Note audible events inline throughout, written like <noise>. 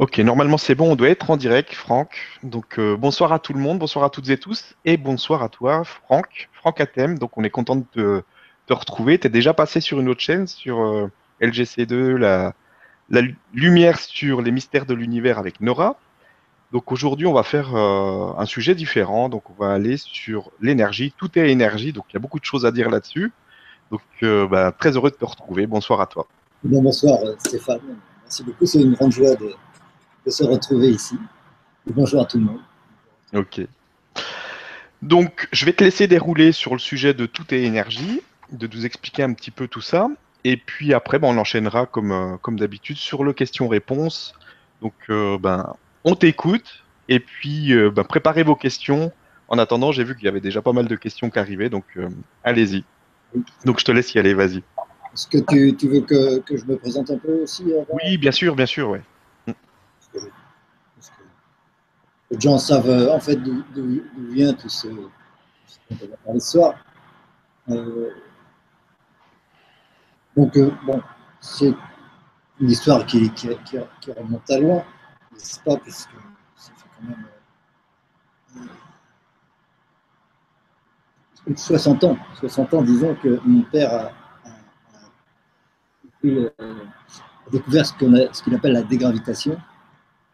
Ok, normalement c'est bon, on doit être en direct, Franck. Donc euh, bonsoir à tout le monde, bonsoir à toutes et tous, et bonsoir à toi, Franck, Franck Atem. Donc on est content de te, retrouver. Tu es déjà passé sur une autre chaîne, sur euh, LGC2, la, lumière sur les mystères de l'univers avec Nora. Donc aujourd'hui on va faire euh, un sujet différent, donc on va aller sur l'énergie. Tout est énergie, donc il y a beaucoup de choses à dire là-dessus. Donc bah, très heureux de te retrouver, bonsoir à toi. Bon, bonsoir Stéphane, merci beaucoup, c'est une grande joie de de se retrouver ici. bonjour à tout le monde. Ok. Donc, je vais te laisser dérouler sur le sujet de tout est énergie, de nous expliquer un petit peu tout ça. Et puis après, ben, on enchaînera comme, euh, comme d'habitude sur le question-réponse. Donc, euh, ben, on t'écoute. Et puis, euh, ben, préparez vos questions. En attendant, j'ai vu qu'il y avait déjà pas mal de questions qui arrivaient. Donc, allez-y. Donc, je te laisse y aller, vas-y. Est-ce que tu, tu veux que, que, je me présente un peu aussi Oui, bien sûr, bien sûr, ouais les gens savent euh, en fait d'où vient tout ce, qu'on va parler ce. Euh, donc, euh, bon, c'est une histoire qui, remonte à loin, n'est-ce pas, puisque ça fait quand même 60 ans, 60 ans, disons que mon père a, découvert ce qu'il appelle la dégravitation.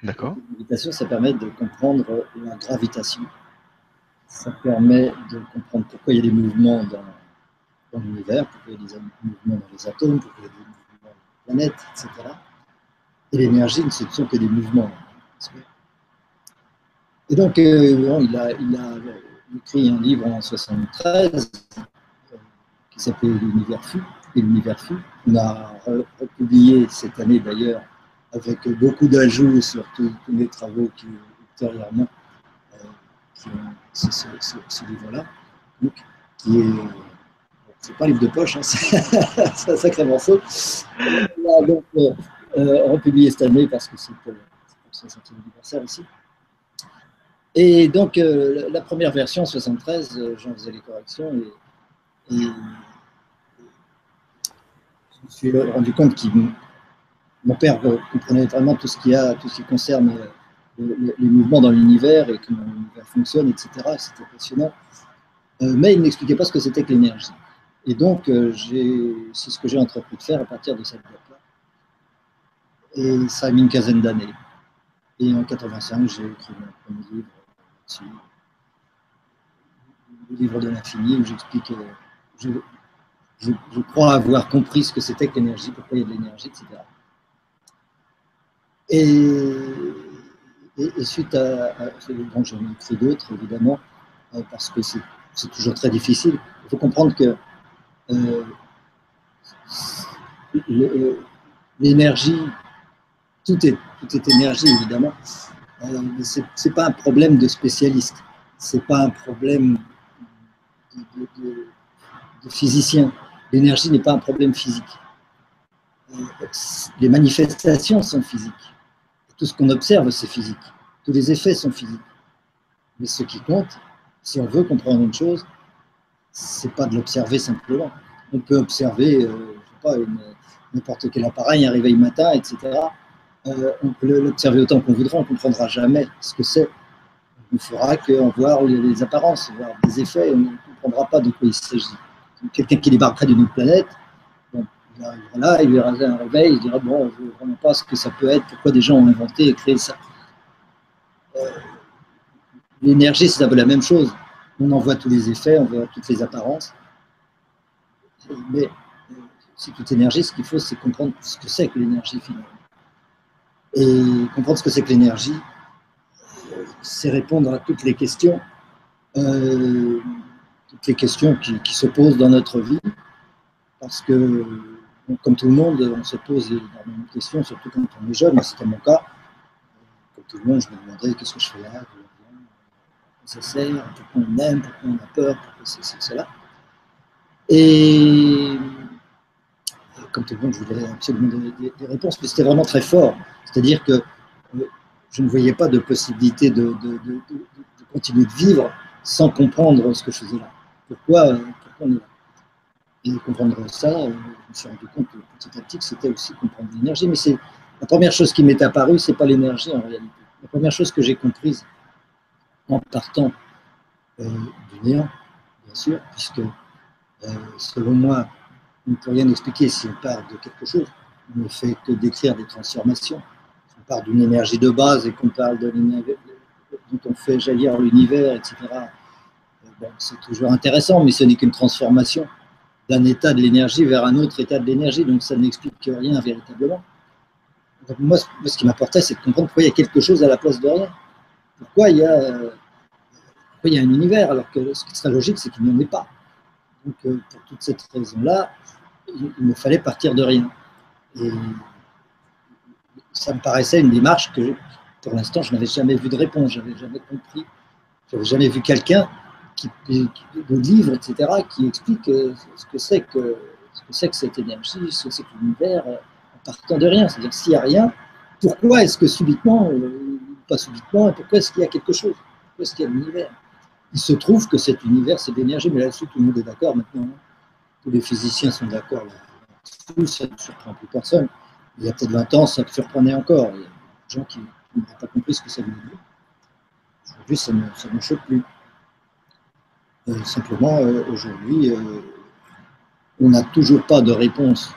D'accord. La méditation, ça permet de comprendre la gravitation. Ça permet de comprendre pourquoi il y a des mouvements dans, l'univers, pourquoi il y a des mouvements dans les atomes, pourquoi il y a des mouvements dans les planètes, etc. Et l'énergie ne sont que des mouvements. Et donc, euh, il, a, écrit un livre en 73 euh, qui s'appelait L'univers fut et l'univers fut. On a republié cette année d'ailleurs avec beaucoup d'ajouts sur tous les travaux qui, ultérieurement, euh, qui ont ce, ce, livre-là, qui est, c'est pas un livre de poche, hein, <laughs> c'est un sacré morceau. A donc euh, euh, republié cette année parce que c'est pour, le 60e anniversaire aussi. Et donc, euh, la première version, 73, j'en faisais les corrections et, je me suis rendu compte qu'il mon père comprenait vraiment tout ce, qui concerne euh, les mouvements dans l'univers et comment l'univers fonctionne, etc. C'était passionnant. Euh, mais il n'expliquait pas ce que c'était que l'énergie. Et donc, euh, c'est ce que j'ai entrepris de faire à partir de cette date-là. Et ça a mis une quinzaine d'années. Et en 85, j'ai écrit mon premier livre le livre de l'infini, où j'explique, je, je, crois avoir compris ce que c'était que l'énergie, pourquoi il y a de l'énergie, etc. Et, suite à, bon, j'en ai écrit d'autres évidemment, euh, parce que c'est toujours très difficile. Il faut comprendre que euh, euh, l'énergie, tout est, tout est énergie évidemment, mais ce n'est pas un problème de spécialiste, ce n'est pas un problème de, de physicien. L'énergie n'est pas un problème physique. Les manifestations sont physiques tout ce qu'on observe, c'est physique. Tous les effets sont physiques. Mais ce qui compte, si on veut comprendre une chose, c'est pas de l'observer simplement. On peut observer, euh, n'importe quel appareil, un réveil matin, etc. Euh, on peut l'observer autant qu'on voudra, on ne comprendra jamais ce que c'est. On ne fera qu'en voir les apparences, voir des effets, on ne comprendra pas de quoi il s'agit. Quelqu'un qui débarquerait d'une autre planète, il arrivera là, il un réveil, il dira Bon, je ne vraiment pas ce que ça peut être, pourquoi des gens ont inventé et créé ça. Euh, l'énergie, c'est un peu la même chose. On en voit tous les effets, on voit toutes les apparences. Mais euh, c'est toute énergie, ce qu'il faut, c'est comprendre ce que c'est que l'énergie finalement. Et comprendre ce que c'est que l'énergie, euh, c'est répondre à toutes les questions, toutes les questions qui, qui se posent dans notre vie, parce que comme tout le monde, on se pose énormément de questions, surtout quand on est jeune, c'était mon cas. Comme tout le monde, je me demandais qu'est-ce que je fais là, ça sert, pourquoi on aime, pourquoi on a peur, pourquoi c'est cela. Et comme tout le monde, je voulais absolument des, des, réponses, mais c'était vraiment très fort. C'est-à-dire que euh, je ne voyais pas de possibilité de, continuer de vivre sans comprendre ce que je faisais là. Pourquoi, pourquoi on est là et comprendre ça, je me suis rendu compte petit à petit que c'était aussi comprendre l'énergie. Mais c'est La première chose qui m'est apparue, c'est pas l'énergie en réalité. La première chose que j'ai comprise en partant euh, du néant, bien sûr, puisque euh, selon moi, on ne peut rien expliquer si on part de quelque chose. On ne fait que décrire des transformations. Si on part d'une énergie de base et qu'on parle de l'énergie dont on fait jaillir l'univers, etc. Euh, c'est toujours intéressant, mais ce n'est qu'une transformation d'un état de l'énergie vers un autre état de l'énergie, donc ça n'explique rien véritablement. moi, ce qui m'apportait, c'est de comprendre pourquoi il y a quelque chose à la place de rien. Pourquoi il y a, pourquoi il y a un univers, alors que ce qui serait logique, c'est qu'il n'y en ait pas. Donc, euh, pour toute cette raison-là, il, me fallait partir de rien. Et ça me paraissait une démarche que, pour l'instant, je n'avais jamais vu de réponse, je n'avais jamais compris, je n'avais jamais vu quelqu'un qui, de livres, etc., qui explique euh, ce que c'est que, ce que, que cette énergie, ce que c'est que l'univers, euh, en partant de rien. C'est-à-dire, s'il n'y a rien, pourquoi est-ce que subitement, pas subitement, pourquoi est-ce qu'il y a quelque chose? Pourquoi est-ce qu'il y a l'univers? Il se trouve que cet univers, c'est d'énergie, mais là-dessus, tout le monde est d'accord maintenant. Tous les physiciens sont d'accord là ça ne surprend plus personne. Il y a peut-être 20 ans, ça me surprenait encore. Il y a des gens qui n'ont pas compris ce que ça voulait dire. Aujourd'hui, ça ne, me choque plus. Euh, simplement, euh, aujourd'hui, euh, on n'a toujours pas de réponse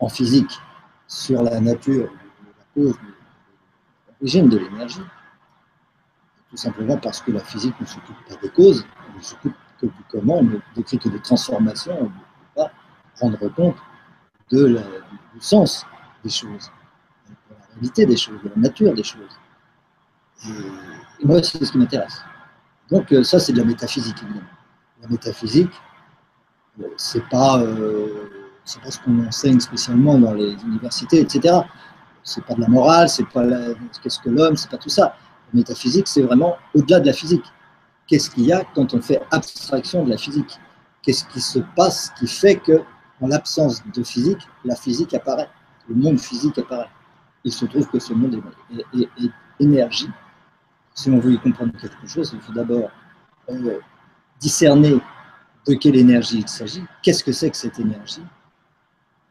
en physique sur la nature, la cause, l'origine de l'énergie tout simplement parce que la physique ne s'occupe pas des causes, elle ne s'occupe que du comment, elle ne décrit que des transformations, elle ne peut pas rendre compte de du sens des choses, de la réalité des choses, de la nature des choses. Et, moi, c'est ce qui m'intéresse. Donc ça, c'est de la métaphysique, évidemment. La métaphysique, euh, c'est pas, euh, pas ce qu'on enseigne spécialement dans les universités, etc. C'est pas de la morale, c'est pas qu'est-ce que l'homme, c'est pas tout ça métaphysique, c'est vraiment au-delà de la physique. Qu'est-ce qu'il y a quand on fait abstraction de la physique? Qu'est-ce qui se passe qui fait que, en l'absence de physique, la physique apparaît, le monde physique apparaît? Il se trouve que ce monde est, énergie. Si on veut y comprendre quelque chose, il faut d'abord euh, discerner de quelle énergie il s'agit, qu'est-ce que c'est que cette énergie.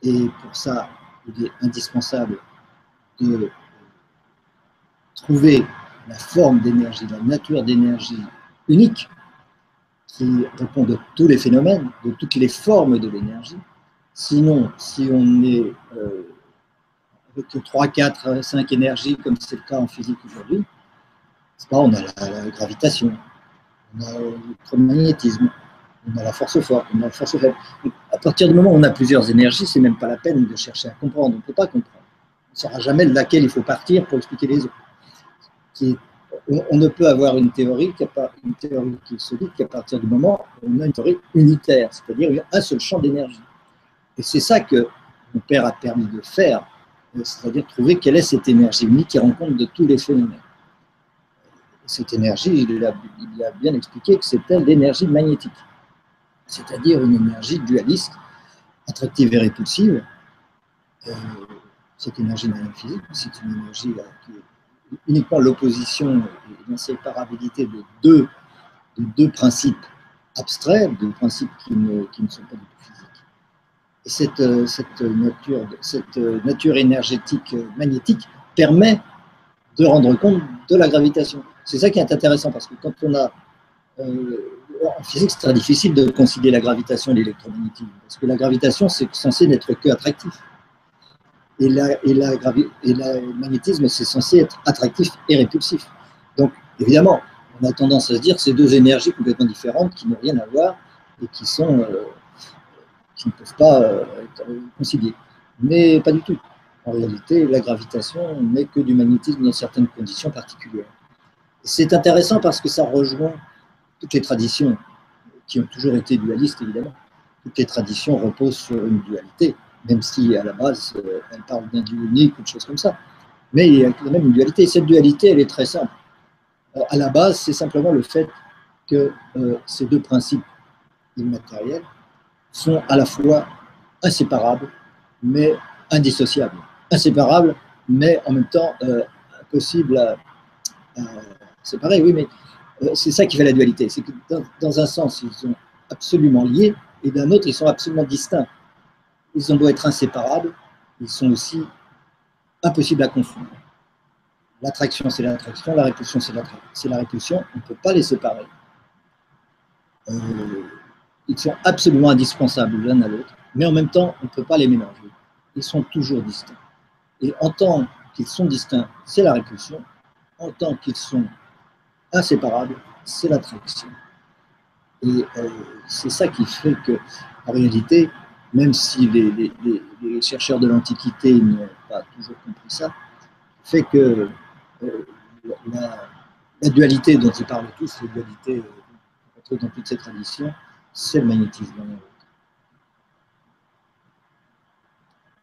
Et pour ça, il est indispensable de trouver la forme d'énergie, la nature d'énergie unique qui répond de tous les phénomènes, de toutes les formes de l'énergie. Sinon, si on est euh, avec 3, 4, 5 énergies, comme c'est le cas en physique aujourd'hui, on a la, gravitation, on a le magnétisme, on a la force forte, on a la force faible. À partir du moment où on a plusieurs énergies, c'est même pas la peine de chercher à comprendre, on ne peut pas comprendre. On ne saura jamais de laquelle il faut partir pour expliquer les autres on, ne peut avoir une théorie, qui, une théorie qui se dit qu'à partir du moment où on a une théorie unitaire, c'est-à-dire un seul champ d'énergie. Et c'est ça que mon père a permis de faire, c'est-à-dire trouver quelle est cette énergie unique qui rend compte de tous les phénomènes. Cette énergie, il a, bien expliqué que c'était l'énergie magnétique, c'est-à-dire une énergie dualiste, attractive et répulsive. Euh, cette énergie rien physique, c'est une énergie qui est uniquement l'opposition et l'inséparabilité de deux, de deux principes abstraits, de principes qui ne, sont pas du tout physiques. Et cette, euh, nature énergétique euh, magnétique permet de rendre compte de la gravitation. C'est ça qui est intéressant parce que quand on a. Euh, en physique, c'est très difficile de concilier la gravitation et l'électromagnétisme parce que la gravitation, c'est censé n'être que attractif et, la, et, le magnétisme, c'est censé être attractif et répulsif. Donc, évidemment, on a tendance à se dire que c'est deux énergies complètement différentes qui n'ont rien à voir et qui, sont, euh, qui ne peuvent pas euh, être conciliées. Mais pas du tout. En réalité, la gravitation n'est que du magnétisme dans certaines conditions particulières. C'est intéressant parce que ça rejoint toutes les traditions qui ont toujours été dualistes, évidemment. Toutes les traditions reposent sur une dualité même si à la base, euh, elle parle d'un dieu unique ou de choses comme ça. Mais il y a quand même une dualité. cette dualité, elle est très simple. Euh, à la base, c'est simplement le fait que euh, ces deux principes immatériels sont à la fois inséparables, mais indissociables. Inséparables, mais en même temps impossibles à, séparer. Oui, mais c'est ça qui fait la dualité. C'est que dans un sens, ils sont absolument liés, et d'un autre, ils sont absolument distincts ils ont beau être inséparables, ils sont aussi impossible à confondre. L'attraction, c'est l'attraction, la répulsion, c'est la, répulsion. On ne peut pas les séparer. Euh, ils sont absolument indispensables l'un à l'autre, mais en même temps, on ne peut pas les mélanger. Ils sont toujours distincts. Et en tant qu'ils sont distincts, c'est la répulsion. En tant qu'ils sont inséparables, c'est l'attraction. Et euh, c'est ça qui fait que, en réalité, même si les, les chercheurs de l'Antiquité n'ont pas toujours compris ça, fait que euh, la, dualité dont ils parlent tous, la dualité euh, qu'on retrouve dans toutes ces traditions, c'est le magnétisme.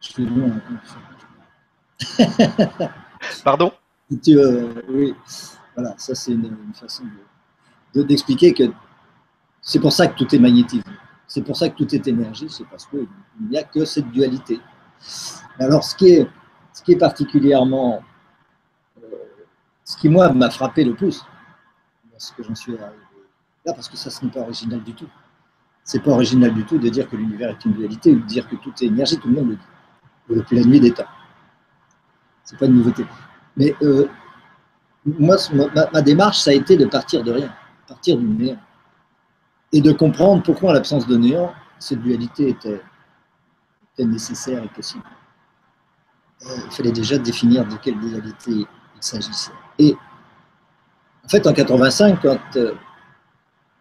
Je suis loin. Pardon? Euh, Oui, voilà, ça c'est une, façon d'expliquer que c'est pour ça que tout est magnétisme. C'est pour ça que tout est énergie, c'est parce qu'il n'y a que cette dualité. Alors, ce qui est, ce qui est particulièrement ce qui, moi, m'a frappé le plus, ce que j'en suis arrivé là, parce que ça, ce n'est pas original du tout. C'est pas original du tout de dire que l'univers est une dualité ou de dire que tout est énergie, tout le monde le dit, depuis la nuit des temps. C'est pas une nouveauté. Mais euh, moi, ma, démarche, ça a été de partir de rien, partir du néant, et de comprendre pourquoi, en l'absence de néant, cette dualité était, nécessaire et possible. Euh, il fallait déjà définir de quelle dualité il s'agissait. Et en fait, en 85, quand euh,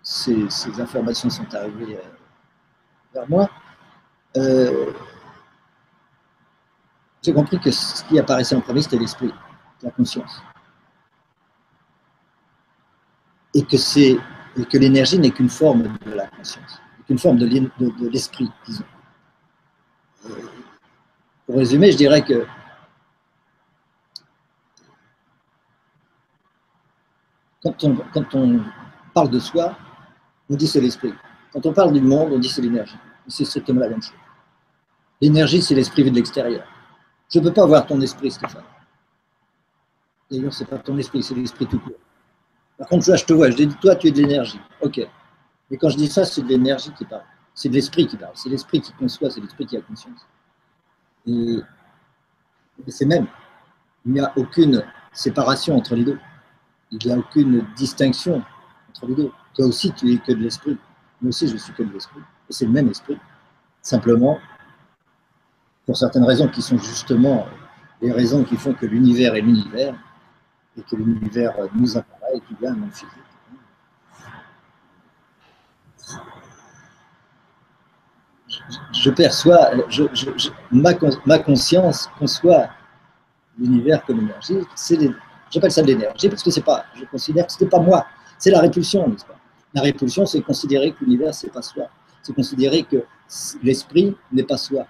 ces, informations sont arrivées euh, vers moi, j'ai compris que ce qui apparaissait en premier, c'était l'esprit, la conscience. Et que, c'est, que l'énergie n'est qu'une forme de la conscience, qu'une forme de, l'esprit, disons. Pour résumer, je dirais que Quand on, parle de soi, on dit c'est l'esprit. Quand on parle du monde, on dit c'est l'énergie. C'est strictement la même chose. L'énergie, c'est l'esprit vu de l'extérieur. Je ne peux pas voir ton esprit, Stéphane. D'ailleurs, ce n'est pas ton esprit, c'est l'esprit tout court. Par contre, je te vois, je dis, toi, tu es de l'énergie. Ok. Mais quand je dis ça, c'est de l'énergie qui parle. C'est de l'esprit qui parle. C'est l'esprit qui conçoit, c'est l'esprit qui a conscience. Et, c'est même. Il n'y a aucune séparation entre les deux il n'y a aucune distinction entre les deux. Toi aussi, tu es que de l'esprit. Moi aussi, je suis que de l'esprit. Et c'est le même esprit. Simplement, pour certaines raisons qui sont justement les raisons qui font que l'univers est l'univers, et que l'univers nous apparaît, y a un monde physique. Je, perçois, ma, conscience conçoit l'univers comme énergie. J'appelle ça de l'énergie parce que c'est pas, je considère que ce n'est pas moi, c'est la répulsion, n'est-ce pas? La répulsion, c'est considérer que l'univers, c'est pas soi. C'est considérer que l'esprit n'est pas soi,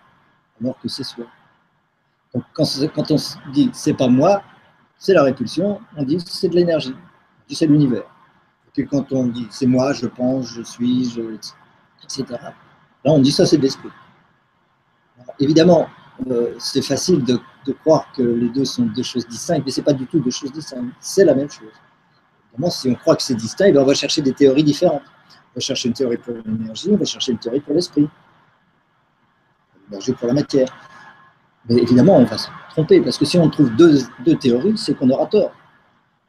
alors que c'est soi. Donc quand, quand on dit c'est pas moi, c'est la répulsion, on dit c'est de l'énergie, c'est l'univers. Quand on dit c'est moi, je pense, je suis, etc. Là, on dit ça, c'est de l'esprit. Évidemment, euh, c'est facile de, croire que les deux sont deux choses distinctes, mais ce n'est pas du tout deux choses distinctes, c'est la même chose. Évidemment, si on croit que c'est distinct, on va chercher des théories différentes. On va chercher une théorie pour l'énergie, on va chercher une théorie pour l'esprit, l'énergie pour la matière. Mais évidemment, on va se tromper, parce que si on trouve deux théories, c'est qu'on aura tort.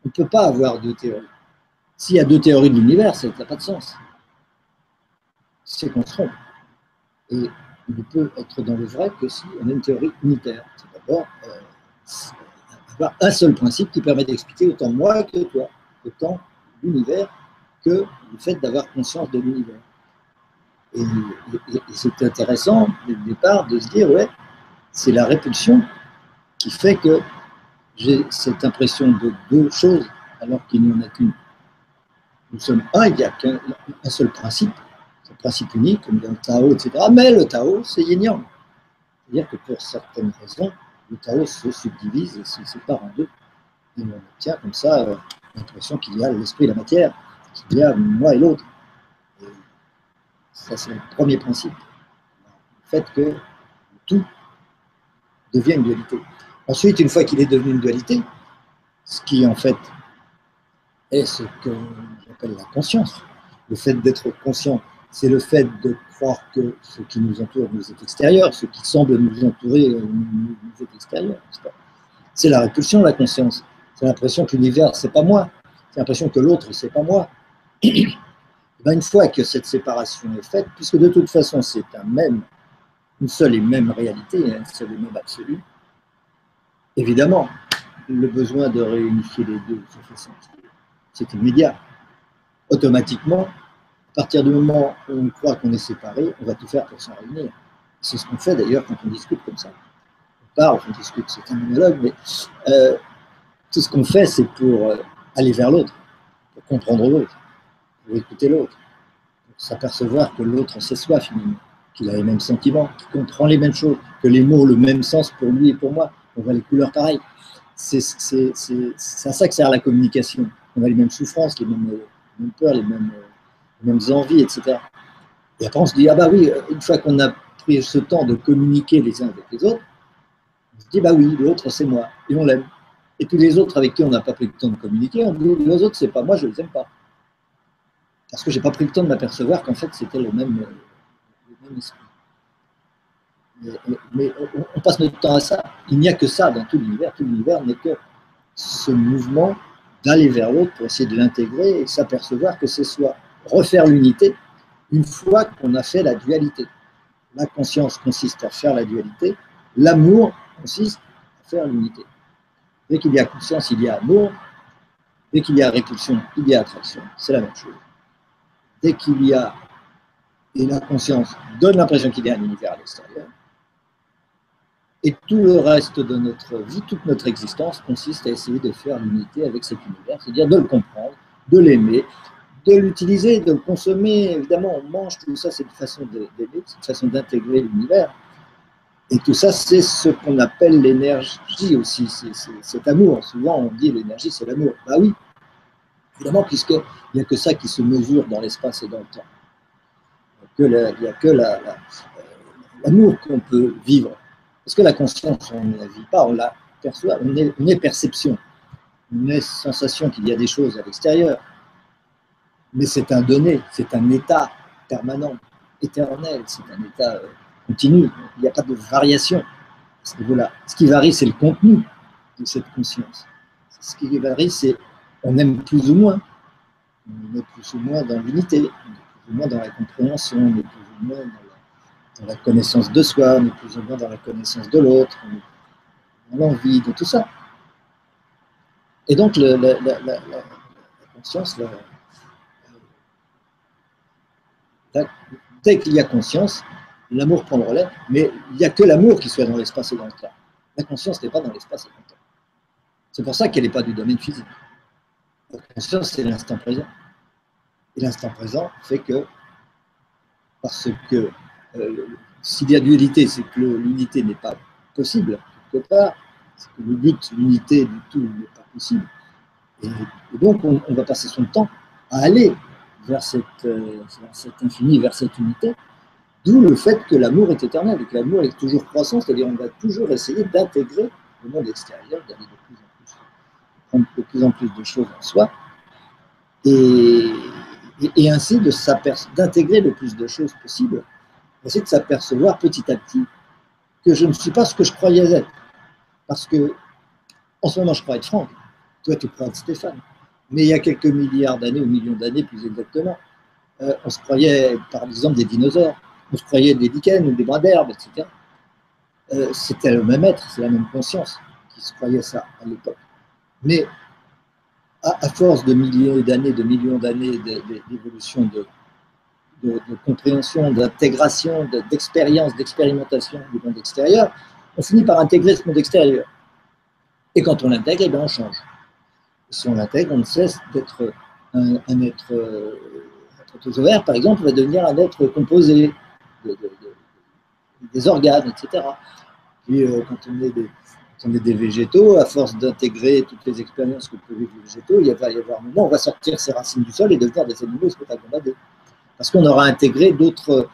On ne peut pas avoir deux théories. S'il y a deux théories de l'univers, ça n'a pas de sens. C'est qu'on se trompe. Et il ne peut être dans le vrai que si on a une théorie unitaire. C'est d'abord euh, avoir un seul principe qui permet d'expliquer autant moi que toi, autant l'univers que le fait d'avoir conscience de l'univers. Et, c'est intéressant, dès le départ, de se dire, ouais, c'est la répulsion qui fait que j'ai cette impression de deux choses alors qu'il n'y en a qu'une. Nous sommes un, il n'y a qu'un seul principe, principe unique, comme dans le Tao, etc. Mais le Tao, c'est yin-yang. C'est-à-dire que pour certaines raisons, le Tao se subdivise et se sépare en deux. Et on obtient comme ça euh, l'impression qu'il y a l'esprit et la matière, qu'il y a moi et l'autre. Ça, c'est le premier principe. Le fait que tout devient une dualité. Ensuite, une fois qu'il est devenu une dualité, ce qui en fait est ce que j'appelle la conscience, le fait d'être conscient c'est le fait de croire que ce qui nous entoure nous est extérieur, ce qui semble nous entourer euh, nous est extérieur. C'est la répulsion, la conscience. C'est l'impression que l'univers, c'est pas moi. C'est l'impression que l'autre, c'est pas moi. <clears throat> Ben, une fois que cette séparation est faite, puisque de toute façon c'est un même, une seule et même réalité, un seul et même absolu, évidemment, le besoin de réunifier les deux se fait sentir. C'est immédiat. Automatiquement, à partir du moment où on croit qu'on est séparé, on va tout faire pour s'en réunir. C'est ce qu'on fait d'ailleurs quand on discute comme ça. On parle, on discute, c'est un monologue, mais euh, tout ce qu'on fait, c'est pour euh, aller vers l'autre, pour comprendre l'autre pour écouter l'autre, pour s'apercevoir que l'autre c'est soi finalement, qu'il a les mêmes sentiments, qu'il comprend les mêmes choses, que les mots ont le même sens pour lui et pour moi, qu'on voit les couleurs pareilles. C'est à ça que sert la communication. On a les mêmes souffrances, les mêmes, peurs, les mêmes, mêmes envies, etc. Et après on se dit, ah bah oui, une fois qu'on a pris ce temps de communiquer les uns avec les autres, on se dit, bah oui, l'autre c'est moi, et on l'aime. Et tous les autres avec qui on n'a pas pris le temps de communiquer, on dit, les autres c'est pas moi, je les aime pas parce que je n'ai pas pris le temps de m'apercevoir qu'en fait c'était le même, esprit. Mais, on, passe notre temps à ça. Il n'y a que ça dans tout l'univers. Tout l'univers n'est que ce mouvement d'aller vers l'autre pour essayer de l'intégrer et s'apercevoir que c'est soi. Refaire l'unité une fois qu'on a fait la dualité. La conscience consiste à faire la dualité, l'amour consiste à faire l'unité. Dès qu'il y a conscience, il y a amour. Dès qu'il y a répulsion, il y a attraction. C'est la même chose dès qu'il y a, et la conscience donne l'impression qu'il y a un univers à l'extérieur, et tout le reste de notre vie, toute notre existence consiste à essayer de faire l'unité avec cet univers, c'est-à-dire de le comprendre, de l'aimer, de l'utiliser, de le consommer. Évidemment, on mange, tout ça, c'est une façon d'aimer, c'est une façon d'intégrer l'univers. Et tout ça, c'est ce qu'on appelle l'énergie aussi, c'est cet amour. Souvent, on dit l'énergie, c'est l'amour. Bah oui, évidemment, puisqu'il n'y a que ça qui se mesure dans l'espace et dans le temps. Il n'y a que l'amour qu'on peut vivre. Parce que la conscience, on ne la vit pas, on la perçoit, on est, on perception, on est sensation qu'il y a des choses à l'extérieur. Mais c'est un donné, c'est un état permanent, éternel, c'est un état euh, continu. Il n'y a pas de variation ce Ce qui varie, c'est le contenu de cette conscience. Ce qui varie, c'est on aime plus ou moins. On est plus ou moins dans l'unité, on est plus ou moins dans la compréhension, on est plus ou moins dans la, connaissance de soi, est plus ou moins dans la connaissance de l'autre, dans l'envie, de tout ça. Et donc, la, conscience, dès qu'il y a conscience, l'amour prend le relais, mais il n'y a que l'amour qui soit dans l'espace et dans le temps. La conscience n'est pas dans l'espace et dans le temps. C'est pour ça qu'elle n'est pas du domaine physique. La conscience, c'est l'instant présent. Et l'instant présent fait que, parce que euh, s'il y a dualité, c'est que l'unité n'est pas possible, quelque part, c'est que le but, l'unité du tout n'est pas possible. Et, donc, on, va passer son temps à aller vers, euh, cet infini, vers cette unité, d'où le fait que l'amour est éternel et que l'amour est toujours croissant, c'est-à-dire on va toujours essayer d'intégrer le monde extérieur, d'aller de plus en de plus en plus de choses en soi, et, et, ainsi d'intégrer le plus de choses possible, essayer de s'apercevoir petit à petit que je ne suis pas ce que je croyais être. Parce que, en ce moment, je crois être Franck, toi, tu crois être Stéphane. Mais il y a quelques milliards d'années, ou millions d'années plus exactement, euh, on se croyait, par exemple, des dinosaures, on se croyait des lichens ou des bras d'herbe, etc. Euh, c'était le même être, c'est la même conscience qui se croyait ça à l'époque. Mais à, force de milliers d'années, de millions d'années d'évolution, de, compréhension, d'intégration, d'expérience, d'expérimentation du monde extérieur, on finit par intégrer ce monde extérieur. Et quand on l'intègre, eh bien on change. Si on l'intègre, on cesse d'être un, être, euh, ouvert, par exemple, va devenir un être composé des organes, etc. Puis euh, quand on est des, végétaux, à force d'intégrer toutes les expériences que peuvent vivre les végétaux, il va y avoir un moment où on va sortir ces racines du sol et devenir des animaux spectaculaires. Parce qu'on aura intégré d'autres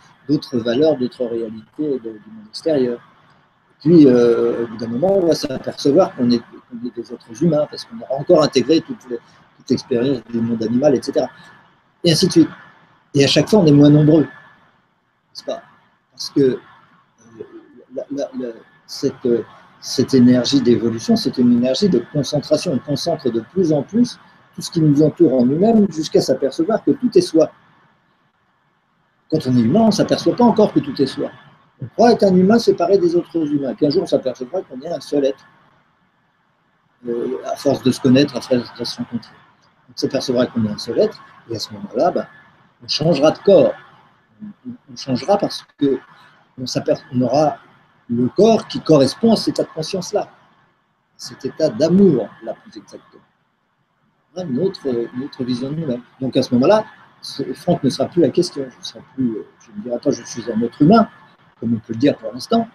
valeurs, d'autres réalités du monde extérieur. Puis, euh, au bout d'un moment, on va s'apercevoir qu'on est, des êtres humains, parce qu'on aura encore intégré toute, l'expérience du monde animal, etc. Et ainsi de suite. Et à chaque fois, on est moins nombreux. Pas? Parce que euh, cette, cette énergie d'évolution, c'est une énergie de concentration. On concentre de plus en plus tout ce qui nous entoure en nous-mêmes jusqu'à s'apercevoir que tout est soi. Quand on est humain, on ne s'aperçoit pas encore que tout est soi. On croit être un humain séparé des autres humains, qu'un jour on s'apercevra qu'on est un seul être, euh, à force de se connaître, à force de se rencontrer. On s'apercevra qu'on est un seul être, et à ce moment-là, ben, on changera de corps. On, changera parce que on, aura le corps qui correspond à cet état de conscience-là, cet état d'amour, là plus exactement. Une autre vision de nous-mêmes. Donc à ce moment-là, Franck ne sera plus la question. Je, plus, je ne dirai pas je suis un être humain, comme on peut le dire pour l'instant.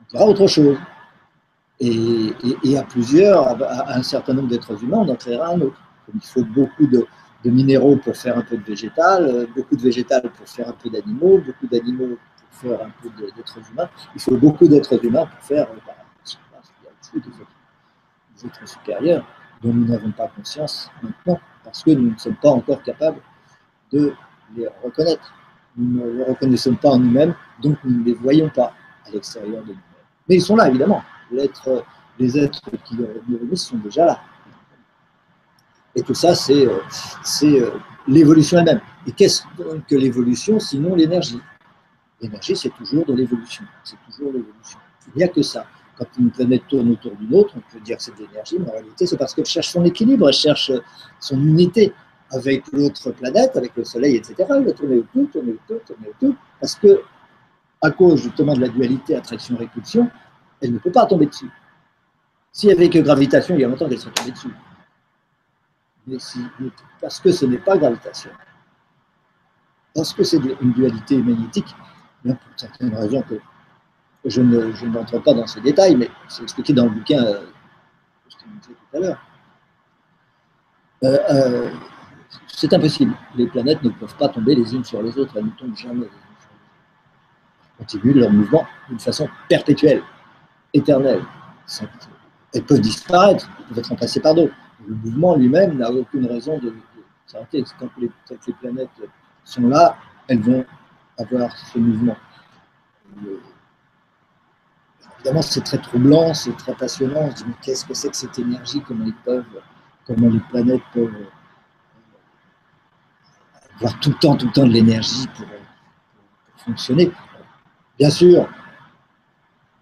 On dira autre chose. Et, à plusieurs, à, un certain nombre d'êtres humains, on en créera un autre. il faut beaucoup de, minéraux pour faire un peu de végétal, euh, beaucoup de végétal pour faire un peu d'animaux, beaucoup d'animaux pour faire un peu d'êtres humains. Il faut beaucoup d'êtres humains pour faire euh, bah, des êtres supérieurs dont nous n'avons pas conscience maintenant, parce que nous ne sommes pas encore capables de les reconnaître. Nous ne les reconnaissons pas en nous-mêmes, donc nous ne les voyons pas à l'extérieur de nous-mêmes. Mais ils sont là, évidemment. les êtres qui nous réunissent sont déjà là. Et tout ça, c'est euh, euh, l'évolution elle-même. Et qu'est-ce que l'évolution sinon l'énergie? L'énergie, c'est toujours de l'évolution. C'est toujours l'évolution. Il n'y a que ça. Quand une planète tourne autour d'une autre, on peut dire que c'est de l'énergie, mais en réalité, c'est parce qu'elle cherche son équilibre, elle cherche son unité avec l'autre planète, avec le Soleil, etc. Elle va tourner autour, tourner autour, tourner autour, parce que, à cause justement de la dualité attraction-répulsion, elle ne peut pas tomber dessus. Avait que gravitation, il y a longtemps qu'elle serait tombée dessus mais parce que ce n'est pas gravitation. Parce que c'est une dualité magnétique, pour certaines raisons que je n'entre pas dans ces détails, mais c'est expliqué dans le bouquin euh, que je tout à l'heure. Euh, euh, c'est impossible. Les planètes ne peuvent pas tomber les unes sur les autres. Elles ne tombent jamais les continuent leur mouvement d'une façon perpétuelle, éternelle. Elles peuvent disparaître, elles peuvent être remplacées par d'autres le mouvement lui-même n'a aucune raison de, s'arrêter. Quand les, les, planètes sont là, elles vont avoir ce mouvement. Évidemment, c'est très troublant, c'est très passionnant. On se dit, mais qu'est-ce que c'est que cette énergie? Comment ils peuvent, comment les planètes peuvent avoir tout le temps, tout le temps de l'énergie pour, fonctionner Bien sûr,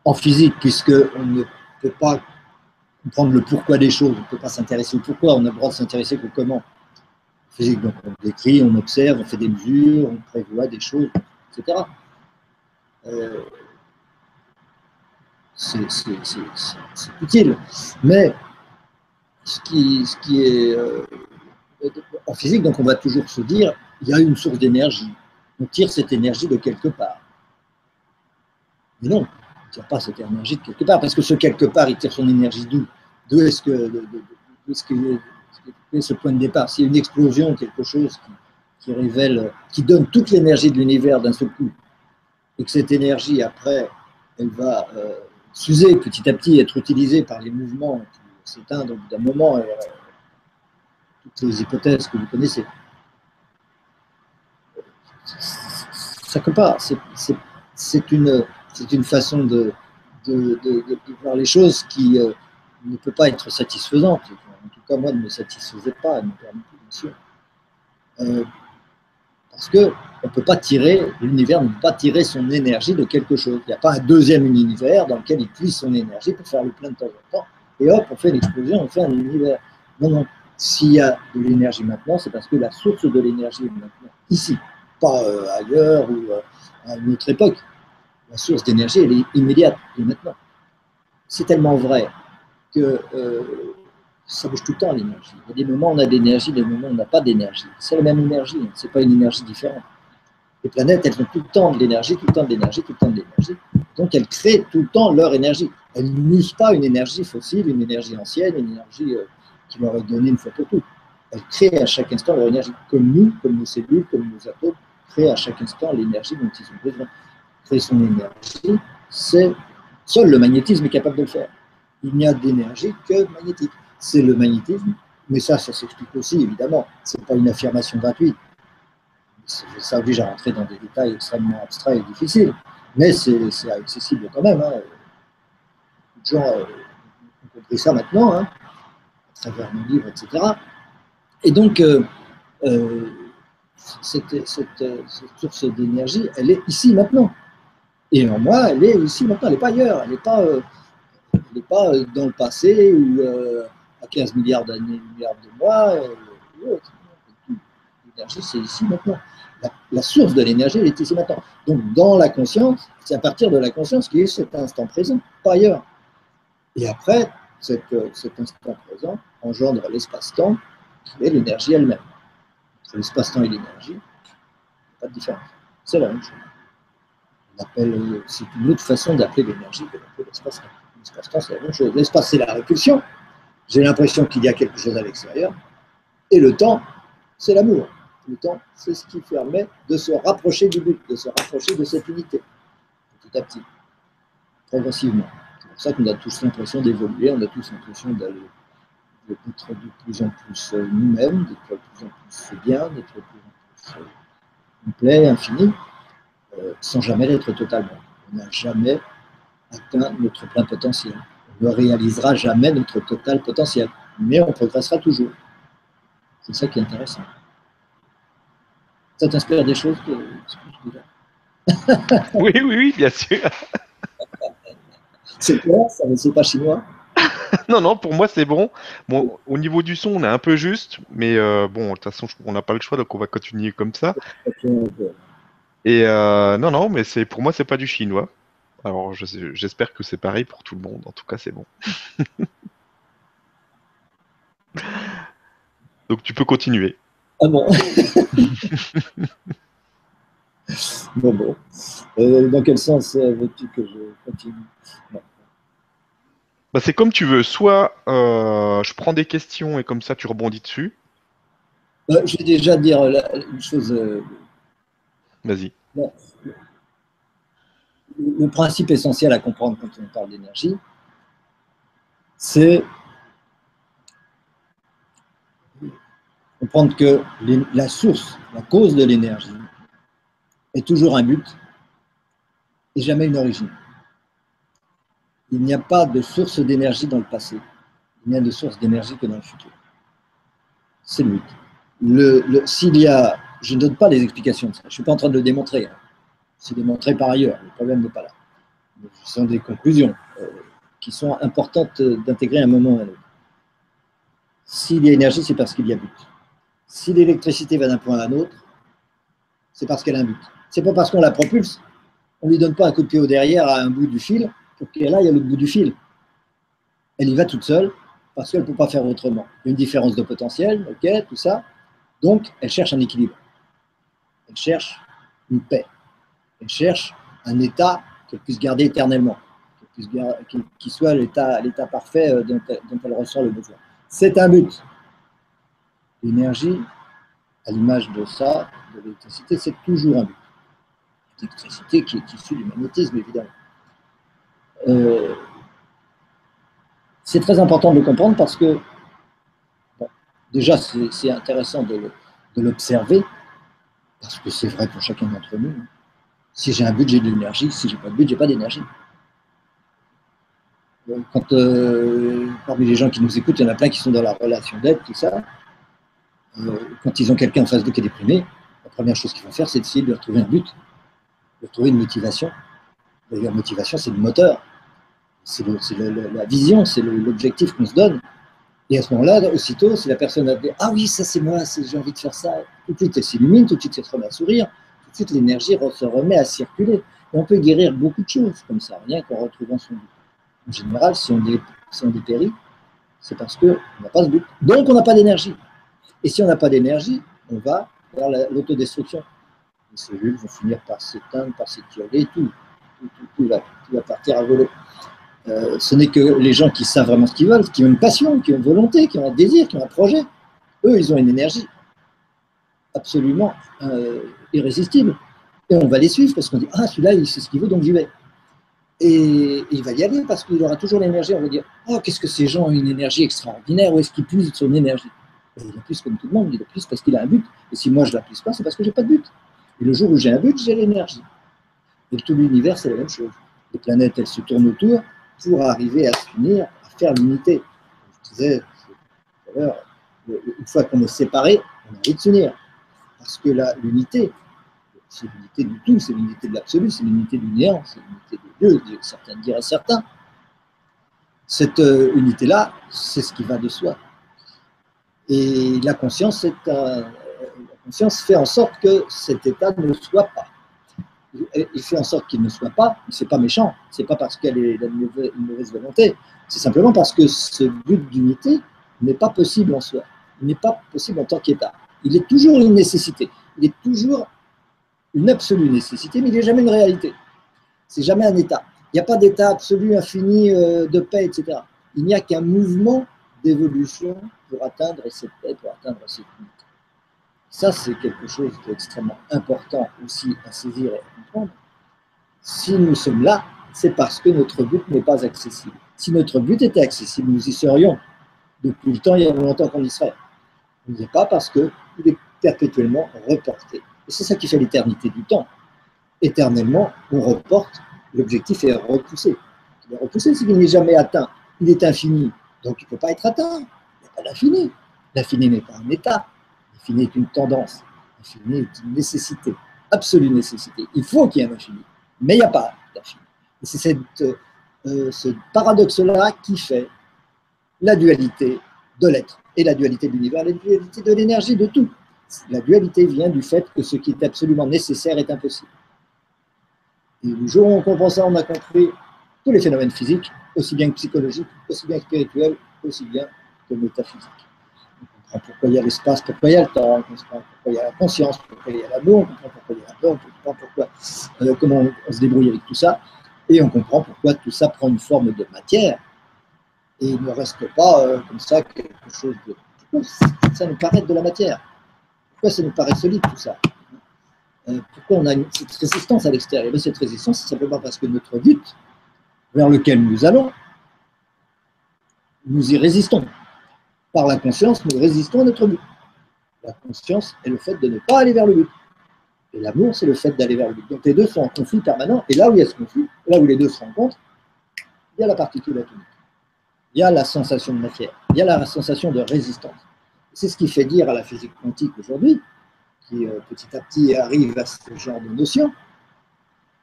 en physique, puisqu'on ne peut pas comprendre le pourquoi des choses. On ne peut pas s'intéresser au pourquoi, on a le droit de s'intéresser au comment. Physique, donc on décrit, on observe, on fait des mesures, on prévoit des choses, etc. Euh, c'est utile. Mais ce qui, ce qui est euh, en physique, donc on va toujours se dire, il y a une source d'énergie. On tire cette énergie de quelque part. Mais non, tire pas cette énergie de quelque part, parce que ce quelque part, il tire son énergie d'où? D'où est-ce que, est ce point de départ? S'il y a une explosion, quelque chose qui, révèle, qui donne toute l'énergie de l'univers d'un seul coup, et que cette énergie, après, elle va euh, s'user petit à petit, être utilisée par les mouvements qui s'éteindre d'un moment, euh, toutes les hypothèses que vous connaissez. Ça ne peut pas. C'est une, façon de, voir les choses qui euh, ne peut pas être satisfaisante. En tout cas, moi, ne me satisfaisait pas, elle me bien sûr. Euh, parce qu'on ne peut pas tirer, l'univers ne peut pas tirer son énergie de quelque chose. Il n'y a pas un deuxième univers dans lequel il puise son énergie pour faire le plein de temps en temps, et hop, on fait une explosion, on fait un univers. Non, non. S'il y a de l'énergie maintenant, c'est parce que la source de l'énergie est maintenant ici, pas euh, ailleurs ou euh, à une autre époque. La source d'énergie, elle est immédiate, et maintenant. C'est tellement vrai que euh, ça bouge tout le temps l'énergie. Il y a des moments où on a de l'énergie, des moments où on n'a pas d'énergie. C'est la même énergie, hein. ce n'est pas une énergie différente. Les planètes, elles ont tout le temps de l'énergie, tout le temps de l'énergie, tout le temps de l'énergie. Donc elles créent tout le temps leur énergie. Elles n'usent pas une énergie fossile, une énergie ancienne, une énergie qui leur est donnée une fois pour toutes. Elles créent à chaque instant leur énergie, comme nous, comme nos cellules, comme nos atomes, créent à chaque instant l'énergie dont ils ont besoin. Créer son énergie, c'est seul le magnétisme est capable de le faire il n'y a d'énergie que magnétique. C'est le magnétisme, mais ça, ça s'explique aussi, évidemment. Ce n'est pas une affirmation gratuite. Ça oblige à rentrer dans des détails extrêmement abstraits et difficiles, mais c'est accessible quand même. Hein. de gens euh, ont compris ça maintenant, hein, travers nos livres, etc. Et donc, euh, euh, cette, source d'énergie, elle est ici maintenant. Et en moi, elle est ici maintenant, elle n'est pas ailleurs, elle n'est pas, pas dans le passé ou à 15 milliards d'années, milliards de mois. L'énergie, c'est ici maintenant la, source de l'énergie, elle est ici maintenant. Donc, dans la conscience, c'est à partir de la conscience qu'il y a cet instant présent, pas ailleurs. Et après, cet instant présent engendre l'espace-temps, qui est l'énergie elle-même. L'espace-temps et l'énergie, pas de différence. C'est la même chose. c'est une autre façon d'appeler l'énergie que d'appeler l'espace-temps. L'espace-temps, c'est la même chose. L'espace, c'est la répulsion. J'ai l'impression qu'il y a quelque chose à l'extérieur. Et le temps, c'est l'amour le temps, c'est ce qui permet de se rapprocher du but, de se rapprocher de cette unité, petit à petit, progressivement. Pour ça qu'on a tous l'impression d'évoluer, on a tous l'impression d'aller d'être de plus en plus euh, nous-mêmes, d'être de plus en plus bien, d'être de plus en plus euh, complet, infini, euh, sans jamais l'être totalement. On n'a jamais atteint notre plein potentiel. On ne réalisera jamais notre total potentiel, mais on progressera toujours. C'est ça qui est intéressant. Ça t'inspire des choses que, <laughs> Oui, oui, oui, bien sûr. C'est clair, ça ne c'est pas chinois <laughs> non, non, pour moi c'est bon. Bon, au niveau du son, on est un peu juste, mais euh, bon, de toute façon, on n'a pas le choix, donc on va continuer comme ça. Et euh, non, non, mais c'est pour moi, c'est pas du chinois. Alors, j'espère que c'est pareil pour tout le monde. En tout cas, c'est bon. <laughs> donc, tu peux continuer. Ah bon <laughs> Bon, bon. Euh, dans quel sens veux-tu que je continue? Bah, C'est comme tu veux. Soit euh, je prends des questions et comme ça tu rebondis dessus. je vais déjà dire une chose. Vas-y. Le principe essentiel à comprendre quand on parle d'énergie, c'est comprendre que la source, la cause de l'énergie est toujours un but et jamais une origine. Il n'y a pas de source d'énergie dans le passé. Il n'y a de source d'énergie que dans le futur. C'est le but. Le, S'il y a, je ne donne pas les explications de ça. Je ne suis pas en train de le démontrer. Hein. C'est démontré par ailleurs. Le problème n'est pas là. Ce sont des conclusions euh, qui sont importantes d'intégrer à un moment ou à un autre. S'il y a énergie, c'est parce qu'il y a but si l'électricité va d'un point à un autre, c'est parce qu'elle a un but. C'est pas parce qu'on la propulse, on lui donne pas un coup de pied au derrière à un bout du fil pour qu'elle aille à l'autre bout du fil. Elle y va toute seule parce qu'elle ne peut pas faire autrement. Une différence de potentiel, ok, tout ça. Donc, elle cherche un équilibre. Elle cherche une paix. Elle cherche un état qu'elle puisse garder éternellement, qui soit l'état parfait euh, dont elle ressent le besoin. C'est un but. L'énergie, à l'image de ça, de l'électricité, c'est toujours un but. L'électricité qui est issue du magnétisme, évidemment. Euh, c'est très important de le comprendre parce que, déjà, c'est intéressant de l'observer, parce que c'est vrai pour chacun d'entre nous. Si j'ai un but, j'ai de l'énergie. Si j'ai pas de but, j'ai pas d'énergie. Quand euh, parmi les gens qui nous écoutent, il y en a plein qui sont dans la relation d'aide, tout ça. Euh, quand ils ont quelqu'un en face d'eux qui est déprimé, la première chose qu'ils vont faire, c'est d'essayer de lui retrouver un but, de trouver une motivation. D'ailleurs, motivation, c'est le moteur, c'est la vision, c'est l'objectif qu'on se donne. Et à ce moment-là, aussitôt, si la personne a dit Ah oui, ça c'est moi, j'ai envie de faire ça, tout de suite elle s'illumine, tout de suite elle se remet à sourire, tout de suite l'énergie se remet à circuler. On peut guérir beaucoup de choses comme ça, rien qu'en retrouvant son but. En général, si on, si on c'est parce qu'on n'a pas ce but. Donc on n'a pas d'énergie. Et si on n'a pas d'énergie, on va vers l'autodestruction. Les cellules vont finir par s'éteindre, par s'étioler, tout, tout, tout, va, tout, va, partir à voler. Euh, ce n'est que les gens qui savent vraiment ce qu'ils veulent, qui ont une passion, qui ont une volonté, qui ont un désir, qui ont un projet. Eux, ils ont une énergie absolument euh, irrésistible. Et on va les suivre parce qu'on dit Ah, celui-là, il sait ce qu'il veut, donc j'y vais. Et, il va y aller parce qu'il aura toujours l'énergie. On va dire Oh, qu'est-ce que ces gens ont une énergie extraordinaire Où est-ce qu'ils puisent son énergie? Il a plus comme tout le monde, il a plus parce qu'il a un but. Et si moi je ne la plus pas, c'est parce que je n'ai pas de but. Et le jour où j'ai un but, j'ai l'énergie. Et tout l'univers, c'est la même chose. Les planètes, elles se tournent autour, pour arriver à s'unir, à faire l'unité. Je disais tout à l'heure, une fois qu'on est séparé, on a envie de s'unir. Parce que l'unité, c'est l'unité du tout, c'est l'unité de l'absolu, c'est l'unité du néant, c'est l'unité de Dieu, certains diraient certains. Cette euh, unité-là, c'est ce qui va de soi. Et la conscience, est, la conscience fait en sorte que cet état ne soit pas. Il fait en sorte qu'il ne soit pas, c'est pas méchant, c'est pas parce qu'elle est une mauvaise volonté, c'est simplement parce que ce but d'unité n'est pas possible en soi, il n'est pas possible en tant qu'état. Il est toujours une nécessité, il est toujours une absolue nécessité, mais il n'est jamais une réalité. C'est jamais un état. Il n'y a pas d'état absolu, infini, euh, de paix, etc. Il n'y a qu'un mouvement d'évolution pour atteindre cette paix, pour atteindre cette unité. Ça, c'est quelque chose d'extrêmement important aussi à saisir et à comprendre. Si nous sommes là, c'est parce que notre but n'est pas accessible. Si notre but était accessible, nous y serions. Depuis le temps, il y a longtemps qu'on y serait. Il n'y est pas parce qu'il est perpétuellement reporté. Et c'est ça qui fait l'éternité du temps. Éternellement, on reporte, l'objectif est repoussé. Il est repoussé, c'est qu'il n'est jamais atteint. Il est infini, donc il ne peut pas être atteint. Il n'y a pas d'infini. L'infini n'est pas un état. L'infini est une tendance. L'infini est une nécessité, absolue nécessité. Il faut qu'il y ait un infini, mais il n'y a pas d'infini. Et c'est euh, ce paradoxe-là qui fait la dualité de l'être et la dualité de l'univers, la dualité de l'énergie, de tout. La dualité vient du fait que ce qui est absolument nécessaire est impossible. Et le jour où on comprend ça, on a compris tous les phénomènes physiques, aussi bien que psychologiques, aussi bien spirituels, aussi bien que métaphysiques. Pourquoi il y a l'espace, pourquoi il y a le temps, pourquoi il y a la conscience, pourquoi il y a l'amour, on comprend pourquoi il y a la peur, on comprend pourquoi, euh, comment on, se débrouille avec tout ça, et on comprend pourquoi tout ça prend une forme de matière, et il ne reste pas euh, comme ça quelque chose de... Pourquoi ça nous paraît de la matière? Pourquoi ça nous paraît solide tout ça? Euh, Pourquoi on a cette résistance à l'extérieur? Cette résistance, c'est simplement parce que notre but, vers lequel nous allons, nous y résistons. Par la conscience, nous résistons à notre but. La conscience est le fait de ne pas aller vers le but. Et l'amour, c'est le fait d'aller vers le but. Donc les deux sont en conflit permanent. Et là où il y a ce conflit, là où les deux se rencontrent, il y a la particule atomique. Il y a la sensation de matière. Il y a la sensation de résistance. C'est ce qui fait dire à la physique quantique aujourd'hui, qui euh, petit à petit arrive à ce genre de notion,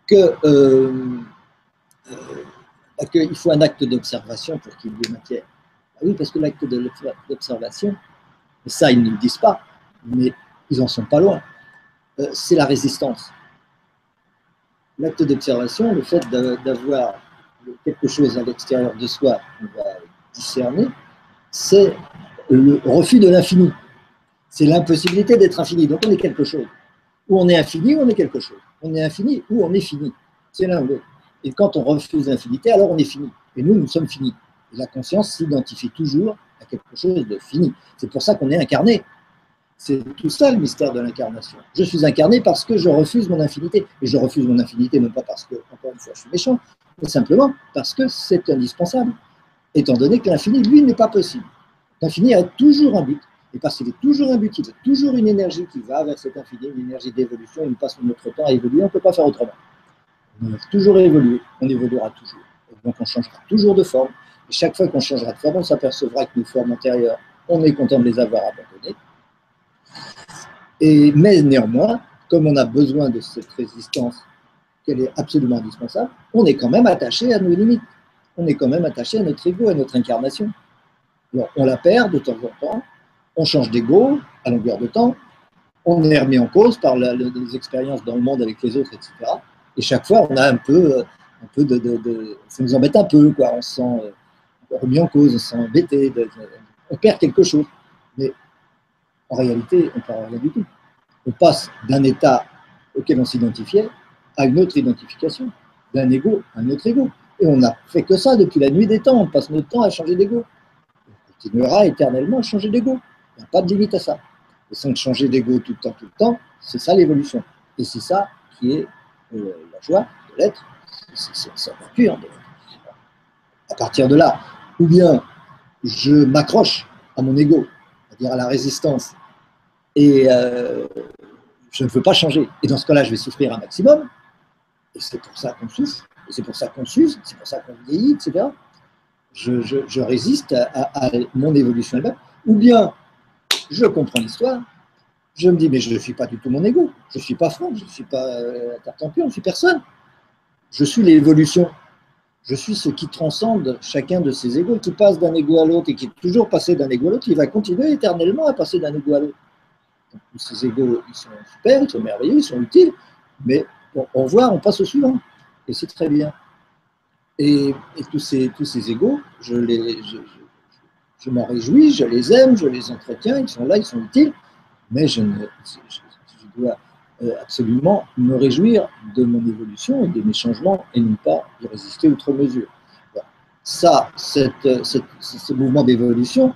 que euh, euh, bah, qu'il faut un acte d'observation pour qu'il y ait matière. Ah oui, parce que l'acte d'observation, ça ils ne le disent pas, mais ils en sont pas loin, c'est la résistance. L'acte d'observation, le fait d'avoir quelque chose à l'extérieur de soi qu'on va discerner, c'est le refus de l'infini. C'est l'impossibilité d'être infini. Donc on est quelque chose. Ou on est infini ou on est quelque chose. On est infini ou on est fini. C'est l'un ou l'autre. Et quand on refuse l'infinité, alors on est fini. Et nous, nous sommes finis. La conscience s'identifie toujours à quelque chose de fini. C'est pour ça qu'on est incarné. C'est tout ça le mystère de l'incarnation. Je suis incarné parce que je refuse mon infinité. Et je refuse mon infinité non pas parce que, encore une fois, je suis méchant, mais simplement parce que c'est indispensable. Étant donné que l'infini, lui, n'est pas possible. L'infini a toujours un but. Et parce qu'il est toujours un but, il a toujours une énergie qui va vers cet infini, une énergie d'évolution. Il passe notre temps à évoluer, on ne peut pas faire autrement. On va toujours évoluer, on évoluera toujours. Donc on changera toujours de forme. Et chaque fois qu'on changera de forme, on s'apercevra que nos formes antérieures, on est content de les avoir abandonnées. Et, mais néanmoins, comme on a besoin de cette résistance, qu'elle est absolument indispensable, on est quand même attaché à nos limites. On est quand même attaché à notre ego, à notre incarnation on la perd de temps en temps, on change d'ego à longueur de temps, on est remis en cause par les expériences dans le monde avec les autres, etc. Et chaque fois, on a un peu, un peu de, Ça nous embête un peu, quoi. On se sent euh, remis en cause, on se sent embêté, on perd quelque chose. Mais en réalité, on ne perd rien du tout. On passe d'un état auquel on s'identifiait à une autre identification, d'un ego à un autre ego. Et on n'a fait que ça depuis la nuit des temps. On passe notre temps à changer d'ego continuera éternellement à changer d'ego. Il n'y a pas de limite à ça. Et sans changer d'ego tout le temps, tout le temps, c'est ça l'évolution. Et c'est ça qui est euh, la joie de l'être, c'est sa nature À partir de là, ou bien je m'accroche à mon ego, c'est-à-dire à la résistance, et euh, je ne veux pas changer. Et dans ce cas-là, je vais souffrir un maximum, et c'est pour ça qu'on souffre, c'est pour ça qu'on s'use, c'est pour ça qu'on vieillit, etc. Je, résiste à, mon évolution elle-même. Ou bien, je comprends l'histoire, je me dis, mais je ne suis pas du tout mon ego, je ne suis pas Franck, je ne suis pas euh, je ne suis personne. Je suis l'évolution. Je suis ce qui transcende chacun de ces égos, qui passe d'un ego à l'autre et qui est toujours passé d'un ego à l'autre, il va continuer éternellement à passer d'un ego à l'autre. Ces égos, ils sont super, ils sont merveilleux, ils sont utiles, mais on voit, on passe au suivant. Et c'est très bien. Et, tous, ces, égaux, je, m'en réjouis, je les aime, je les entretiens, ils sont là, ils sont utiles, mais je, ne, je dois absolument me réjouir de mon évolution et de mes changements et non pas y résister outre mesure. Ça, cette, ce mouvement d'évolution,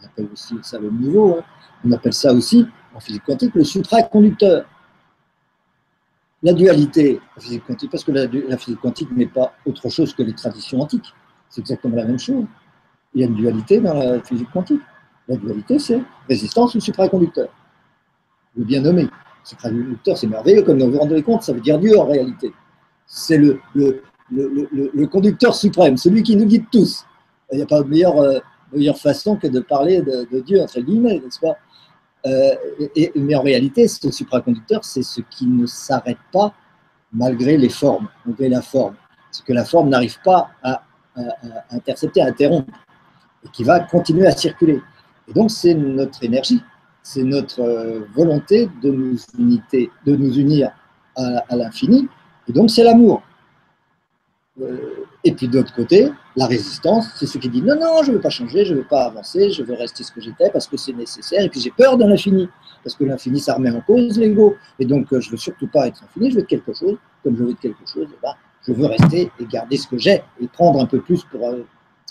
on appelle aussi ça le niveau, hein, on appelle ça aussi en physique quantique le supraconducteur la dualité en physique quantique, parce que la, physique quantique n'est pas autre chose que les traditions antiques. C'est exactement la même chose. Il y a une dualité dans la physique quantique. La dualité, c'est résistance ou supraconducteur. Le bien nommé. Supraconducteur, c'est merveilleux, comme vous vous rendez compte, ça veut dire Dieu en réalité. C'est le, le, conducteur suprême, celui qui nous guide tous. Il n'y a pas de meilleure, euh, meilleure façon que de parler de, Dieu, entre guillemets, n'est-ce pas? Euh, mais en réalité, ce supraconducteur, c'est ce qui ne s'arrête pas malgré les formes, malgré la forme. Ce que la forme n'arrive pas à, intercepter, à interrompre, et qui va continuer à circuler. Et donc, c'est notre énergie, c'est notre euh, volonté de nous, uniter, de nous unir à l'infini, et donc c'est l'amour. Euh, et puis de l'autre côté, la résistance, c'est ce qui dit non, non, je ne veux pas changer, je ne veux pas avancer, je veux rester ce que j'étais parce que c'est nécessaire. Et puis j'ai peur de l'infini, parce que l'infini, ça remet en cause l'ego. Et donc euh, je ne veux surtout pas être infini, je veux être quelque chose. Comme je veux être quelque chose, eh ben, je veux rester et garder ce que j'ai et prendre un peu plus pour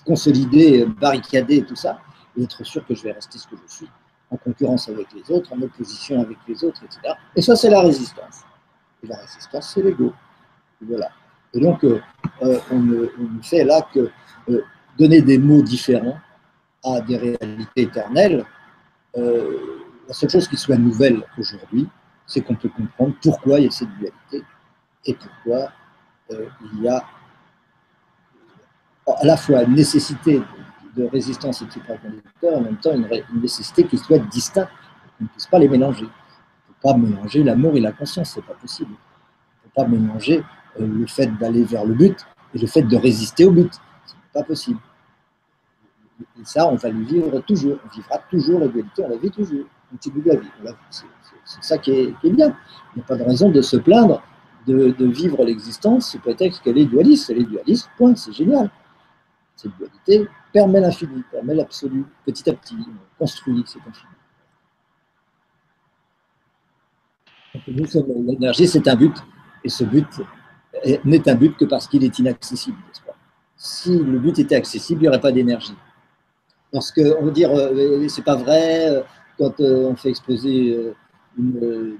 consolider, barricader tout ça, et être sûr que je vais rester ce que je suis, en concurrence avec les autres, en opposition avec les autres, etc. Et ça, c'est la résistance. Et la résistance, c'est l'ego. Voilà. Et donc, euh, euh, on, ne, fait là que euh, donner des mots différents à des réalités éternelles. la seule chose qui soit nouvelle aujourd'hui, c'est qu'on peut comprendre pourquoi il y a cette dualité et pourquoi il y a à la fois nécessité de résistance et de supraconducteur, en même temps une, nécessité qui soit distincte, qu'on ne puisse pas les mélanger. On ne peut pas mélanger l'amour et la conscience, ce n'est pas possible. On ne peut pas mélanger euh, le fait d'aller vers le but et le fait de résister au but. Ce n'est pas possible. Et ça, on va le vivre toujours. On vivra toujours la dualité, on la vit toujours. On de la vie. C'est ça qui est, bien. Il n'y a pas de raison de se plaindre de, vivre l'existence sous prétexte qu'elle est dualiste. Elle est dualiste, point, c'est génial. Cette dualité permet l'infini, permet l'absolu. Petit à petit, on construit cet infini. l'énergie, c'est un but. Et ce but, n'est un but que parce qu'il est inaccessible. si le but était accessible, il n'y aurait pas d'énergie. Parce qu'on veut dire, euh, c'est pas vrai, euh, quand euh, on fait exploser une,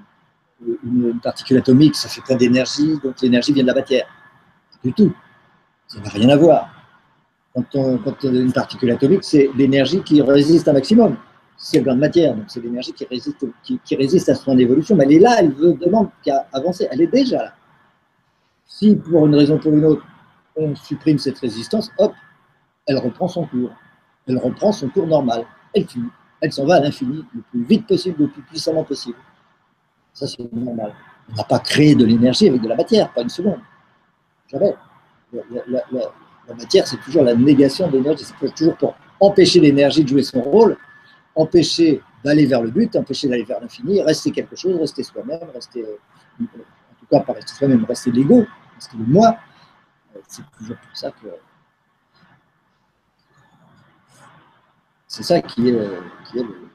particule atomique, ça fait plein d'énergie, donc l'énergie vient de la matière. du tout. Ça n'a rien à voir. Quand, on, une particule atomique, c'est l'énergie qui résiste un maximum. C'est le de matière, donc c'est l'énergie qui résiste, qui, résiste à son évolution. Mais elle est là, elle veut, demande qu'à avancer. Elle est déjà là. Si pour une raison ou pour une autre, on supprime cette résistance, hop, elle reprend son cours. Elle reprend son cours normal. Elle finit. Elle s'en va à l'infini, le plus vite possible, le plus puissamment possible. Ça, c'est normal. On n'a pas créé de l'énergie avec de la matière, pas une seconde. Jamais. Matière, c'est toujours la négation de l'énergie. C'est toujours pour empêcher l'énergie de jouer son rôle, empêcher d'aller vers le but, empêcher d'aller vers l'infini, rester quelque chose, rester soi-même, rester euh, tout cas, pas rester soi-même, rester l'ego, rester le moi. Euh, c'est toujours pour ça que. C'est ça qui est, qui est le,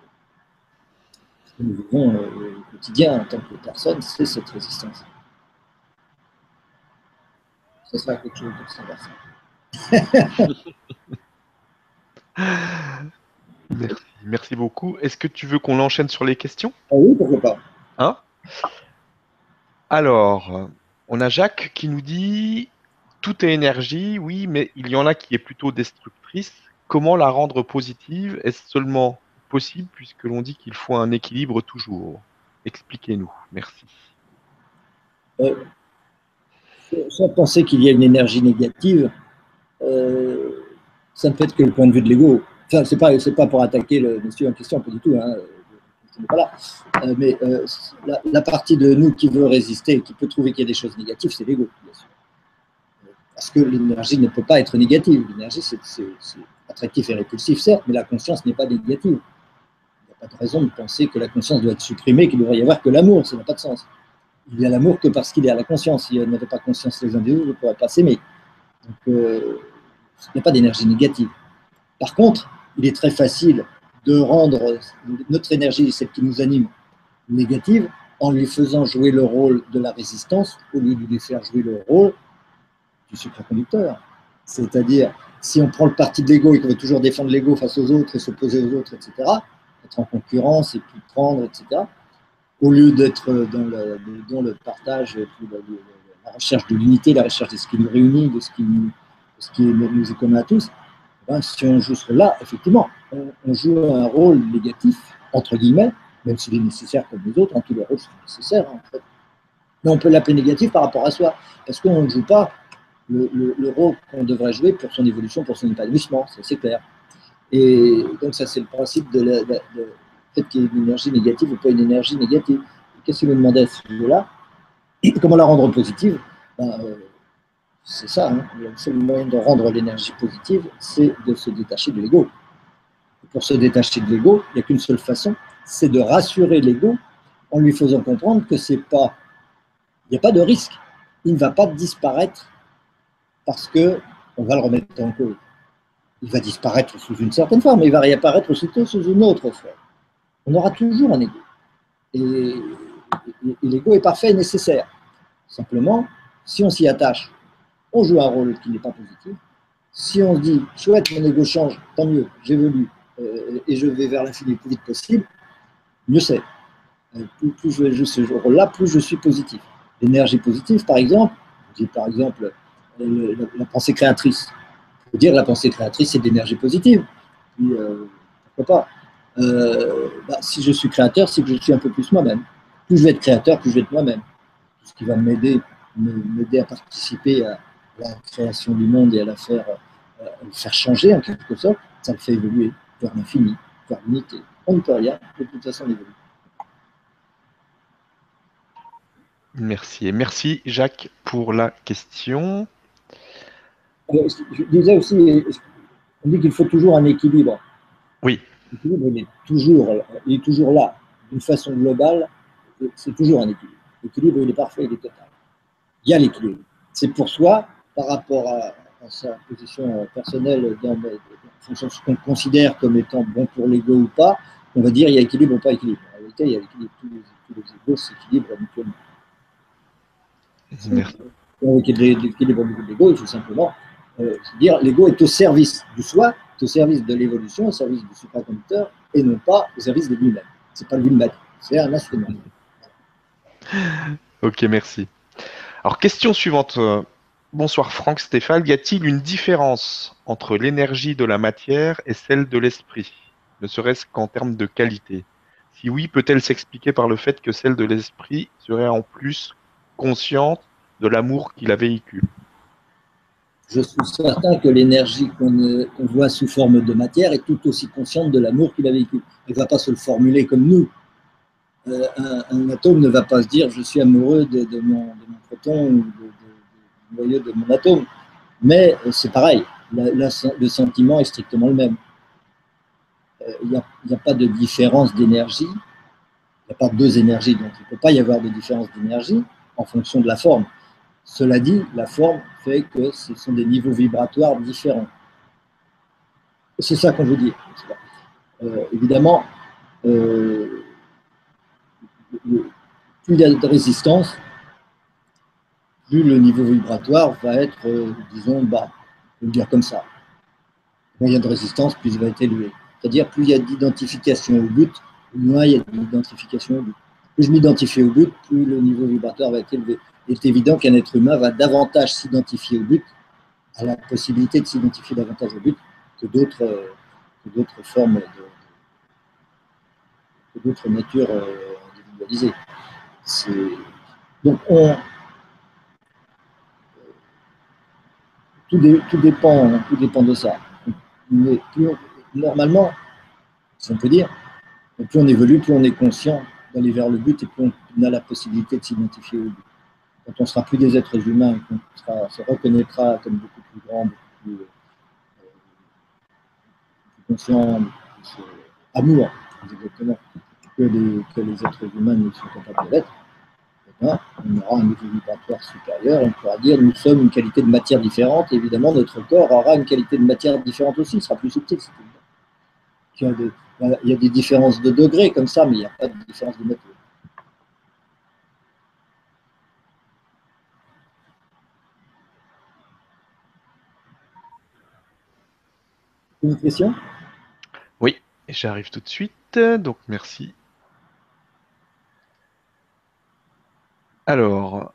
que nous vivons euh, au quotidien en tant que personne, c'est cette résistance. Ce sera quelque chose de <laughs> Merci, merci beaucoup. Est-ce que tu veux qu'on enchaîne sur les questions? Ah Oui, pourquoi pas. Hein? Alors, on a Jacques qui nous dit tout est énergie, oui, mais il y en a qui est plutôt destructrice. Comment la rendre positive? Est-ce seulement possible puisque l'on dit qu'il faut un équilibre toujours? Expliquez-nous. Merci. Euh, Sans penser qu'il y a une énergie négative, euh, ça ne peut être que le point de vue de l'ego. Enfin, c'est pas, c'est pas pour attaquer le monsieur en question, pas du tout. Hein, pas là. Euh, mais euh, la, partie de nous qui veut résister, qui peut trouver qu'il y a des choses négatives, c'est l'ego, bien sûr. Parce que l'énergie ne peut pas être négative. L'énergie, c'est, attractif et répulsif, certes, mais la conscience n'est pas négative. Il n'y a pas de raison de penser que la conscience doit être supprimée, qu'il devrait y avoir que l'amour. Ça n'a pas de sens. Il y a l'amour que parce qu'il est à la conscience. S'il n'y avait pas conscience les uns des autres, on ne pourrait pas s'aimer. Donc, il n'y a pas d'énergie négative. Par contre, il est très facile de rendre notre énergie, celle qui nous anime, négative, en lui faisant jouer le rôle de la résistance au lieu de lui faire jouer le rôle du supraconducteur. C'est-à-dire, si on prend le parti de l'ego et qu'on veut toujours défendre l'ego face aux autres et s'opposer aux autres, etc., être en concurrence et puis prendre, etc., au lieu d'être dans le, dans le partage, la, recherche de l'unité, la recherche de ce qui nous réunit, de ce qui nous, ce qui nous est commun à tous, ben, si on joue là, effectivement, on, joue un rôle négatif, entre guillemets, même s'il est nécessaire comme les autres, en hein, tous les rôles sont nécessaires, en fait. Mais on peut l'appeler négatif par rapport à soi, parce qu'on ne joue pas le, rôle qu'on devrait jouer pour son évolution, pour son épanouissement, c'est clair. Et donc ça c'est le principe de, la, fait qu'il y ait une énergie négative ou pas une énergie négative. Qu'est-ce que vous demandez à ce sujet-là? Comment la rendre positive? Ben, euh, c'est ça, hein. le seul moyen de rendre l'énergie positive, c'est de se détacher de l'ego. Pour se détacher de l'ego, il n'y a qu'une seule façon, c'est de rassurer l'ego en lui faisant comprendre que c'est pas, il n'y a pas de risque. Il ne va pas disparaître parce que on va le remettre en cause. Il va disparaître sous une certaine forme, mais il va réapparaître aussitôt sous une autre forme. On aura toujours un ego. et l'ego est parfait et nécessaire. Simplement, si on s'y attache on joue un rôle qui n'est pas positif. Si on se dit, chouette, mon ego change, tant mieux, j'évolue euh, et je vais vers l'infini le plus vite possible, mieux c'est. Euh, plus, je joue ce rôle-là, plus je suis positif. L'énergie positive, par exemple, dis par exemple la, pensée créatrice. Je veux dire, la pensée créatrice, c'est de l'énergie positive. Euh, pourquoi pas? Bah, Si je suis créateur, c'est que je suis un peu plus moi-même. Plus je vais être créateur, plus je vais être moi-même. Ce qui va m'aider à participer à, la création du monde et à la faire, euh, faire changer en quelque sorte, ça le fait évoluer vers l'infini, vers l'unité. On ne peut rien, de toute façon, on évolue. Merci. Et merci Jacques pour la question. je disais aussi, on dit qu'il faut toujours un équilibre. Oui. L'équilibre, il est toujours, il est toujours là. D'une façon globale, c'est toujours un équilibre. L'équilibre, il est parfait, il est total. Il y a l'équilibre. C'est pour soi, par rapport à, sa position personnelle dans, fonction de ce qu'on considère comme étant bon pour l'ego ou pas, on va dire il y a équilibre ou pas équilibre. En réalité, il y a équilibre. Tous les, tous les égos s'équilibrent mutuellement. Merci. Pour l'équilibre de l'ego, il faut simplement euh, dire l'ego est au service du soi, au service de l'évolution, au service du supraconducteur, et non pas au service de lui-même. Ce n'est pas lui-même, c'est un instrument. Ok, merci. Alors, question suivante. Bonsoir Franck Stéphane. Y a-t-il une différence entre l'énergie de la matière et celle de l'esprit, ne serait-ce qu'en termes de qualité? Si oui, peut-elle s'expliquer par le fait que celle de l'esprit serait en plus consciente de l'amour qui la véhicule? Je suis certain que l'énergie qu'on voit sous forme de matière est tout aussi consciente de l'amour qui la véhicule. Elle ne va pas se le formuler comme nous. Euh, un, atome ne va pas se dire je suis amoureux de, mon, proton de, noyau de mon atome. Mais euh, c'est pareil, le sentiment est strictement le même. Il euh, n'y a, pas de différence d'énergie, il n'y a pas deux énergies, donc il ne peut pas y avoir de différence d'énergie en fonction de la forme. Cela dit, la forme fait que ce sont des niveaux vibratoires différents. C'est ça qu'on veut dire. Euh, évidemment, plus il y a de résistance, plus le niveau vibratoire va être, euh, disons, bas. On peut dire comme ça. A de résistance, plus il va être élevé. C'est-à-dire, plus il y a d'identification au but, moins il y a d'identification au but. Plus je m'identifie au but, plus le niveau vibratoire va être élevé. Il est évident qu'un être humain va davantage s'identifier au but, à la possibilité de s'identifier davantage au but que d'autres euh, formes de, d'autres natures euh, individualisées. Donc on, tout, dépend, tout dépend de ça. Mais normalement, si on peut dire, plus on évolue, plus on est conscient d'aller vers le but et plus on a la possibilité de s'identifier au but. Quand on sera plus des êtres humains qu'on se reconnaîtra comme beaucoup plus grand, beaucoup plus, euh, conscient, plus, amour, exactement, que les, que les êtres humains ne sont capables d'être, ben, on aura un niveau vibratoire supérieur, on pourra dire nous sommes une qualité de matière différente, évidemment notre corps aura une qualité de matière différente aussi, il sera plus subtil, il y, a des, il y a des différences de degrés comme ça, mais il n'y a pas de différence de méthode. Une question? Oui, j'arrive tout de suite, donc merci. Alors,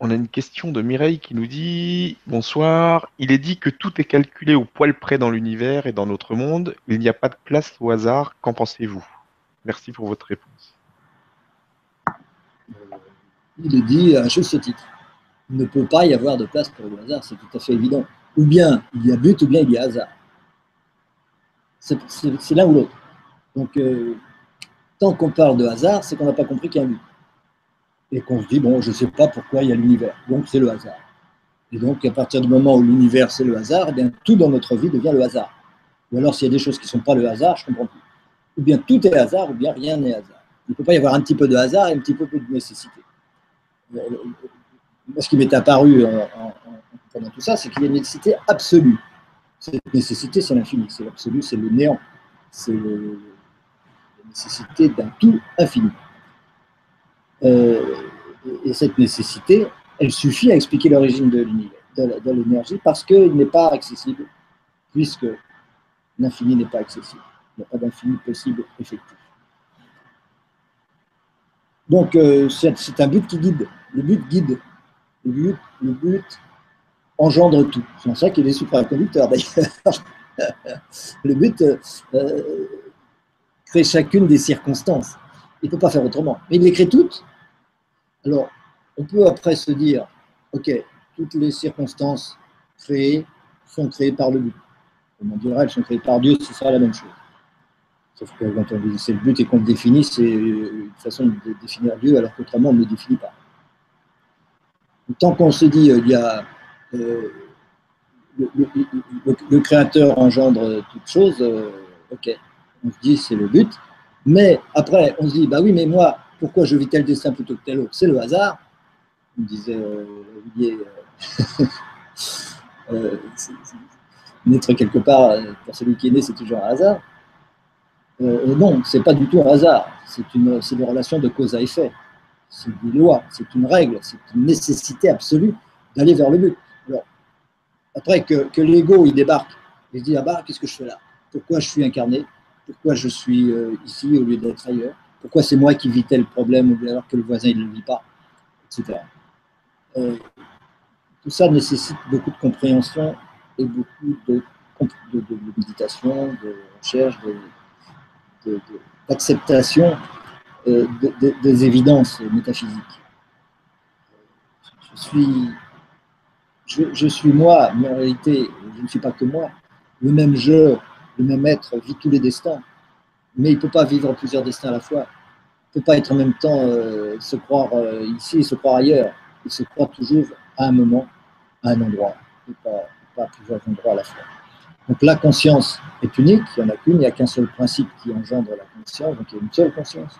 on a une question de Mireille qui nous dit Bonsoir, il est dit que tout est calculé au poil près dans l'univers et dans notre monde. Il n'y a pas de place au hasard. Qu'en pensez-vous? Merci pour votre réponse. Il est dit à juste titre il ne peut pas y avoir de place pour le hasard, c'est tout à fait évident. Ou bien il y a but, ou bien il y a hasard. C'est l'un ou l'autre. Donc, euh, tant qu'on parle de hasard, c'est qu'on n'a pas compris qu'il y a un but et qu'on se dit, bon, je ne sais pas pourquoi il y a l'univers, donc c'est le hasard. Et donc, à partir du moment où l'univers, c'est le hasard, eh bien, tout dans notre vie devient le hasard. Ou alors, s'il y a des choses qui ne sont pas le hasard, je ne comprends plus. Ou bien tout est hasard, ou bien rien n'est hasard. Il ne peut pas y avoir un petit peu de hasard et un petit peu de nécessité. ce qui m'est apparu en, pendant tout ça, c'est qu'il y a une nécessité absolue. Cette nécessité, c'est l'infini, c'est l'absolu, c'est le néant. C'est la nécessité d'un tout infini. Euh, et cette nécessité, elle suffit à expliquer l'origine de l'énergie, parce qu'il n'est pas accessible, puisque l'infini n'est pas accessible. Il n'y a pas d'infini possible effectif. Donc, euh, c'est un but qui guide. Le but guide. Le but, le but engendre tout. C'est en ça qu'il est supraconducteur, d'ailleurs. <laughs> le but euh, crée chacune des circonstances. Il ne peut pas faire autrement. Mais il les crée toutes. Alors, on peut après se dire, OK, toutes les circonstances créées sont créées par le but. Comme on dirait, elles sont créées par Dieu, ce sera la même chose. Sauf que quand on dit c'est le but et qu'on le définit, c'est une façon de définir Dieu, alors qu'autrement, on ne le définit pas. Tant qu'on se dit, euh, il y a euh, le, créateur engendre toute chose, euh, ok, on se dit c'est le but, mais après, on se dit, bah oui, mais moi, pourquoi je vis tel destin plutôt que tel autre? C'est le hasard. On disait euh, Olivier, euh, <laughs> euh, naître quelque part, pour celui qui est né, c'est toujours un hasard. non, c'est pas du tout un hasard. C'est une, une relation de cause à effet. C'est une loi, c'est une règle, c'est une nécessité absolue d'aller vers le but. Alors, après que, que l'ego il débarque, il se dit ah bah qu'est-ce que je fais là? Pourquoi je suis incarné? Pourquoi je suis euh, ici au lieu d'être ailleurs, pourquoi c'est moi qui vis tel problème alors que le voisin ne le vit pas, etc. Euh, tout ça nécessite beaucoup de compréhension et beaucoup de, méditation, de recherche, d'acceptation euh, des évidences métaphysiques. Je suis, je, suis moi, mais en réalité, je ne suis pas que moi. Le même je le même être vit tous les destins, mais il ne peut pas vivre plusieurs destins à la fois. Il ne peut pas être en même temps euh, se croire euh, ici et se croire ailleurs. Il se croit toujours à un moment, à un endroit, et pas, pas plusieurs endroits à la fois. Donc la conscience est unique, il n'y en a qu'une, il n'y a qu'un seul principe qui engendre la conscience, donc il y a une seule conscience.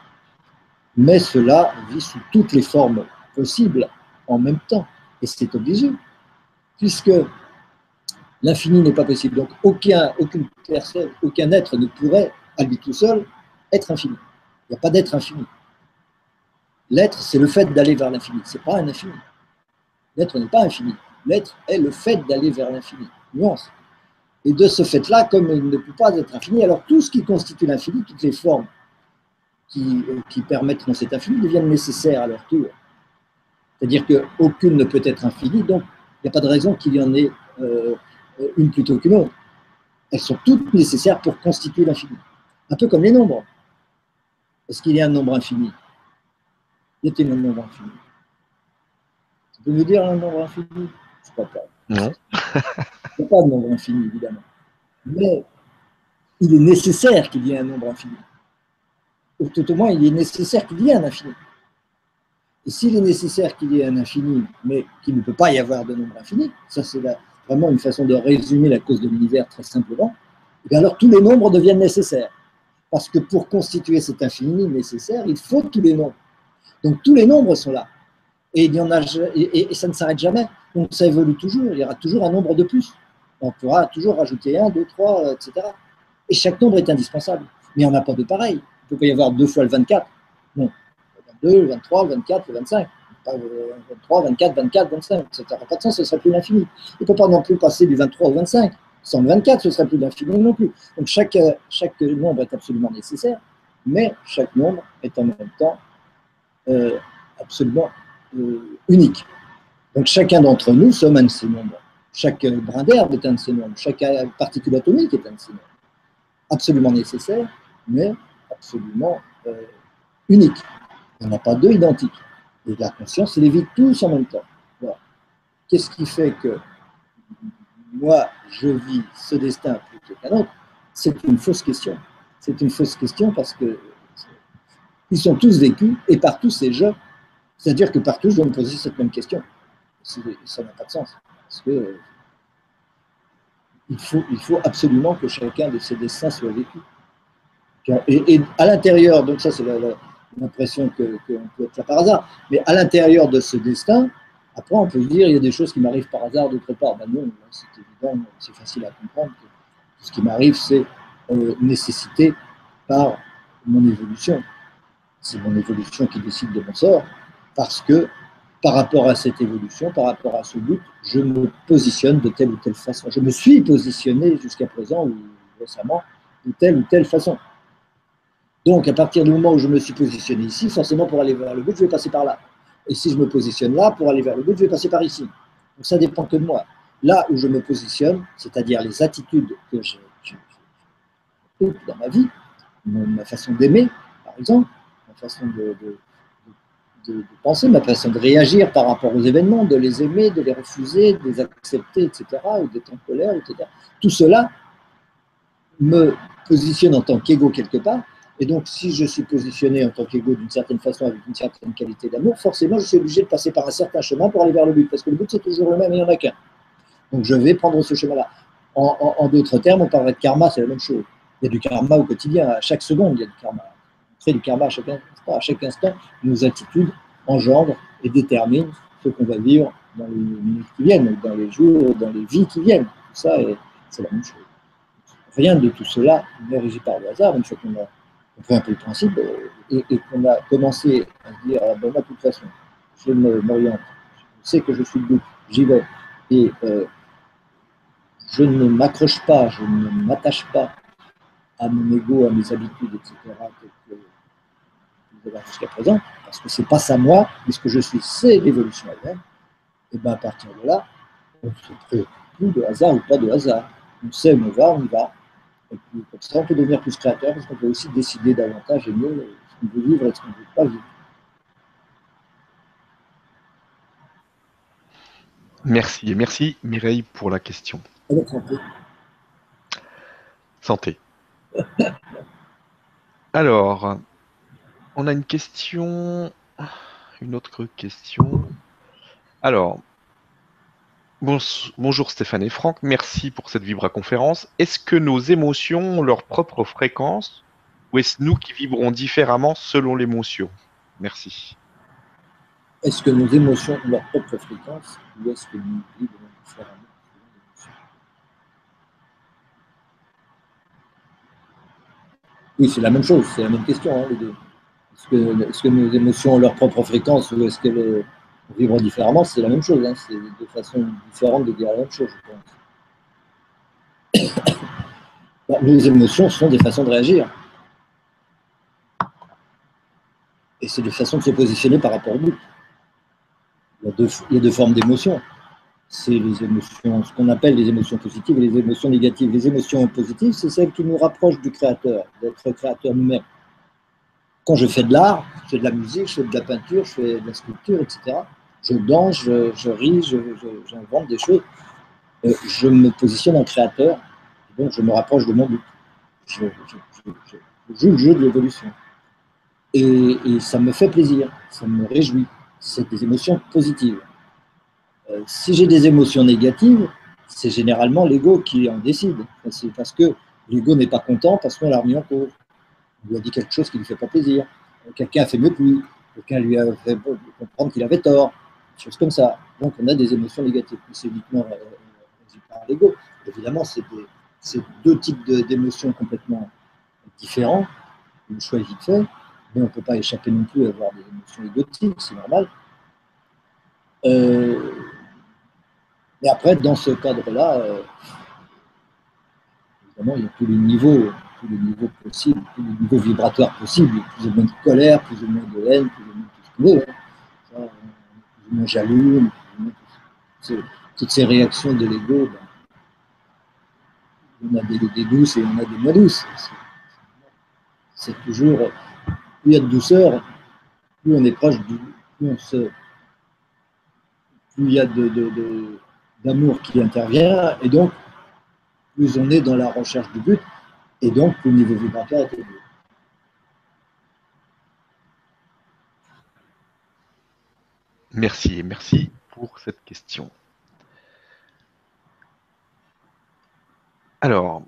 Mais cela vit sous toutes les formes possibles en même temps, et c'est obligé, puisque L'infini n'est pas possible. Donc aucun, aucun être ne pourrait, à lui tout seul, être infini. Il n'y a pas d'être infini. L'être, c'est le fait d'aller vers l'infini. Ce n'est pas un infini. L'être n'est pas infini. L'être est le fait d'aller vers l'infini. Nuance. Et de ce fait-là, comme il ne peut pas être infini, alors tout ce qui constitue l'infini, toutes les formes qui, qui permettent dans cet infini deviennent nécessaires à leur tour. C'est-à-dire qu'aucune ne peut être infinie, donc il n'y a pas de raison qu'il y en ait euh, euh, une plutôt qu'une autre. Elles sont toutes nécessaires pour constituer l'infini. Un peu comme les nombres. Est-ce qu'il y a un nombre infini? Y a-t-il un nombre infini? Tu peux me dire un nombre infini? Je crois pas. Non. Il n'y a pas de nombre infini, évidemment. Mais il est nécessaire qu'il y ait un nombre infini. Ou tout au moins, il est nécessaire qu'il y ait un infini. Et s'il est nécessaire qu'il y ait un infini, mais qu'il ne peut pas y avoir de nombre infini, ça c'est vraiment une façon de résumer la cause de l'univers très simplement, et eh alors tous les nombres deviennent nécessaires. Parce que pour constituer cet infini nécessaire, il faut tous les nombres. Donc tous les nombres sont là. Et, il y en a, et, ça ne s'arrête jamais. Donc ça évolue toujours. Il y aura toujours un nombre de plus. On pourra toujours rajouter 1, 2, 3, etc. Et chaque nombre est indispensable. Mais il n'y en a pas de pareil. Il ne peut pas y avoir deux fois le 24. Non. Le 22, le 23, le 24, le 25. Pas 23, 24, 24, 25. Ça n'aurait pas de sens, ce serait plus l'infini. Il ne peut pas non plus passer du 23 au 25. Sans le 24, ce serait plus l'infini non plus. Donc chaque, chaque nombre est absolument nécessaire, mais chaque nombre est en même temps euh, absolument euh, unique. Donc chacun d'entre nous sommes un de ces nombres. Chaque brin d'herbe est un de ces nombres. Chaque particule atomique est un de ces nombres. Absolument nécessaire, mais absolument euh, unique. Il n'y en a pas deux identiques. Et la conscience les vit tous en même temps. Qu'est-ce qui fait que moi, je vis ce destin plutôt qu'un autre? C'est une fausse question. C'est une fausse question parce que ils sont tous vécus et partout c'est je. C'est-à-dire que partout je dois me poser cette même question. Ça n'a pas de sens. Parce que il faut, il faut absolument que chacun de ces destins soit vécu. Et, à l'intérieur, donc ça c'est l'impression qu'on peut être là par hasard, mais à l'intérieur de ce destin, après on peut dire il y a des choses qui m'arrivent par hasard d'autre part. Ben non, c'est évident, c'est facile à comprendre que ce qui m'arrive c'est euh, nécessité par mon évolution c'est mon évolution qui décide de mon sort, parce que par rapport à cette évolution, par rapport à ce but, je me positionne de telle ou telle façon. Je me suis positionné jusqu'à présent ou récemment de telle ou telle façon. Donc, à partir du moment où je me suis positionné ici, forcément, pour aller vers le but, je vais passer par là. Et si je me positionne là, pour aller vers le but, je vais passer par ici. Donc, ça dépend que de moi. Là où je me positionne, c'est-à-dire les attitudes que j'ai dans ma vie, ma façon d'aimer, par exemple, façon de, penser, ma façon de réagir par rapport aux événements, de les aimer, de les refuser, de les accepter, etc., ou d'être en colère, etc. Tout cela me positionne en tant qu'ego quelque part. Et donc, si je suis positionné en tant qu'ego d'une certaine façon, avec une certaine qualité d'amour, forcément, je suis obligé de passer par un certain chemin pour aller vers le but, parce que le but, c'est toujours le même il n'y en a qu'un. Donc, je vais prendre ce chemin-là. En, d'autres termes, on parlerait de karma, c'est la même chose. Il y a du karma au quotidien, à chaque seconde, il y a du karma du karma à chaque instant. À chaque instant, nos attitudes engendrent et déterminent ce qu'on va vivre dans les minutes qui viennent, dans les jours, dans les vies qui viennent. Tout ça, c'est la même chose. Rien de tout cela n'est régi par le hasard, une fois qu'on a compris un peu le principe euh, et, qu'on a commencé à se dire, ah ben de toute façon, je m'oriente, je sais que je suis le j'y vais. Et euh, je ne m'accroche pas, je ne m'attache pas à mon ego, à mes habitudes, etc., jusqu'à présent, parce que c'est pas ça moi, mais ce que je suis, c'est l'évolution elle-même, et bien à partir de là, on ne se plus de hasard ou pas de hasard. On sait où on va, on y va. Et puis comme ça, on peut devenir plus créateur, parce qu'on peut aussi décider davantage et mieux ce qu'on veut vivre et ce qu'on ne veut pas vivre. Merci, et merci Mireille pour la question. santé. Santé. Alors, on a une question, une autre question. Alors, bonjour Stéphane et Franck, merci pour cette Vibra conférence. Est-ce que nos émotions ont leur propre fréquence ou est-ce nous qui vibrons différemment selon l'émotion? Merci. Est-ce que nos émotions ont leur propre fréquence ou est-ce que nous vibrons différemment Oui, c'est la même chose, c'est la même question, hein, les deux. Est-ce que, nos émotions ont leur propre fréquence ou est-ce qu'elles vivront différemment C'est la même chose. Hein. C'est deux façons différentes de dire la même chose, je pense. <coughs> Bah, nos émotions sont des façons de réagir. Et c'est des façons de se positionner par rapport au but. Il y a deux, il y a deux formes d'émotions. C'est les émotions, ce qu'on appelle les émotions positives et les émotions négatives. Les émotions positives, c'est celles qui nous rapprochent du créateur, d'être créateur nous-mêmes quand je fais de l'art, je fais de la musique, je fais de la peinture, je fais de la sculpture, etc., je danse, je, ris, j'invente des choses. Euh, je me positionne en créateur, donc je me rapproche de mon but. Je, joue le jeu de l'évolution. Et, ça me fait plaisir, ça me réjouit. C'est des émotions positives. Euh, si j'ai des émotions négatives, c'est généralement l'ego qui en décide. C'est parce que l'ego n'est pas content parce qu'on l'a remis en cause. On lui a dit quelque chose qui ne lui fait pas plaisir. Quelqu'un a fait mieux que lui. Quelqu'un lui a fait comprendre qu'il avait tort. Choses comme ça. Donc on a des émotions négatives. C'est uniquement euh, par l'ego. Évidemment, c'est deux types d'émotions complètement différents. Le choix est vite fait. Mais on ne peut pas échapper non plus à avoir des émotions égotiques, c'est normal. Euh, et après, dans ce cadre-là, euh, évidemment, il y a tous les niveaux, tous les niveaux possibles, tous les niveaux vibratoires possibles, plus ou moins de colère, plus ou moins de haine, plus ou moins de tout ce qu'on veut. Hein. Moins jaloux, toutes ces réactions de l'ego, ben, on a des, douces et on a des moins douces. C'est toujours, plus il y a de douceur, plus on est proche du, plus on se, plus il y a d'amour qui intervient, et donc plus on est dans la recherche du but, et donc le niveau vibratoire est élevé. Merci, merci pour cette question. Alors,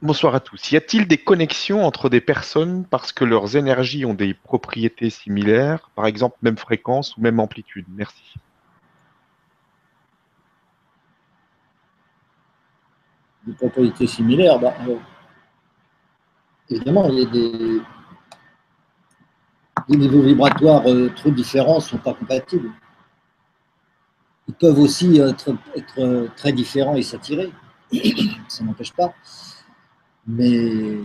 bonsoir à tous. Y a-t-il des connexions entre des personnes parce que leurs énergies ont des propriétés similaires, par exemple même fréquence ou même amplitude Merci. des propriétés similaires, bah, évidemment, il y a des, niveaux vibratoires euh, trop différents ne sont pas compatibles. Ils peuvent aussi être, être très différents et s'attirer, <clears throat> ça n'empêche pas. Mais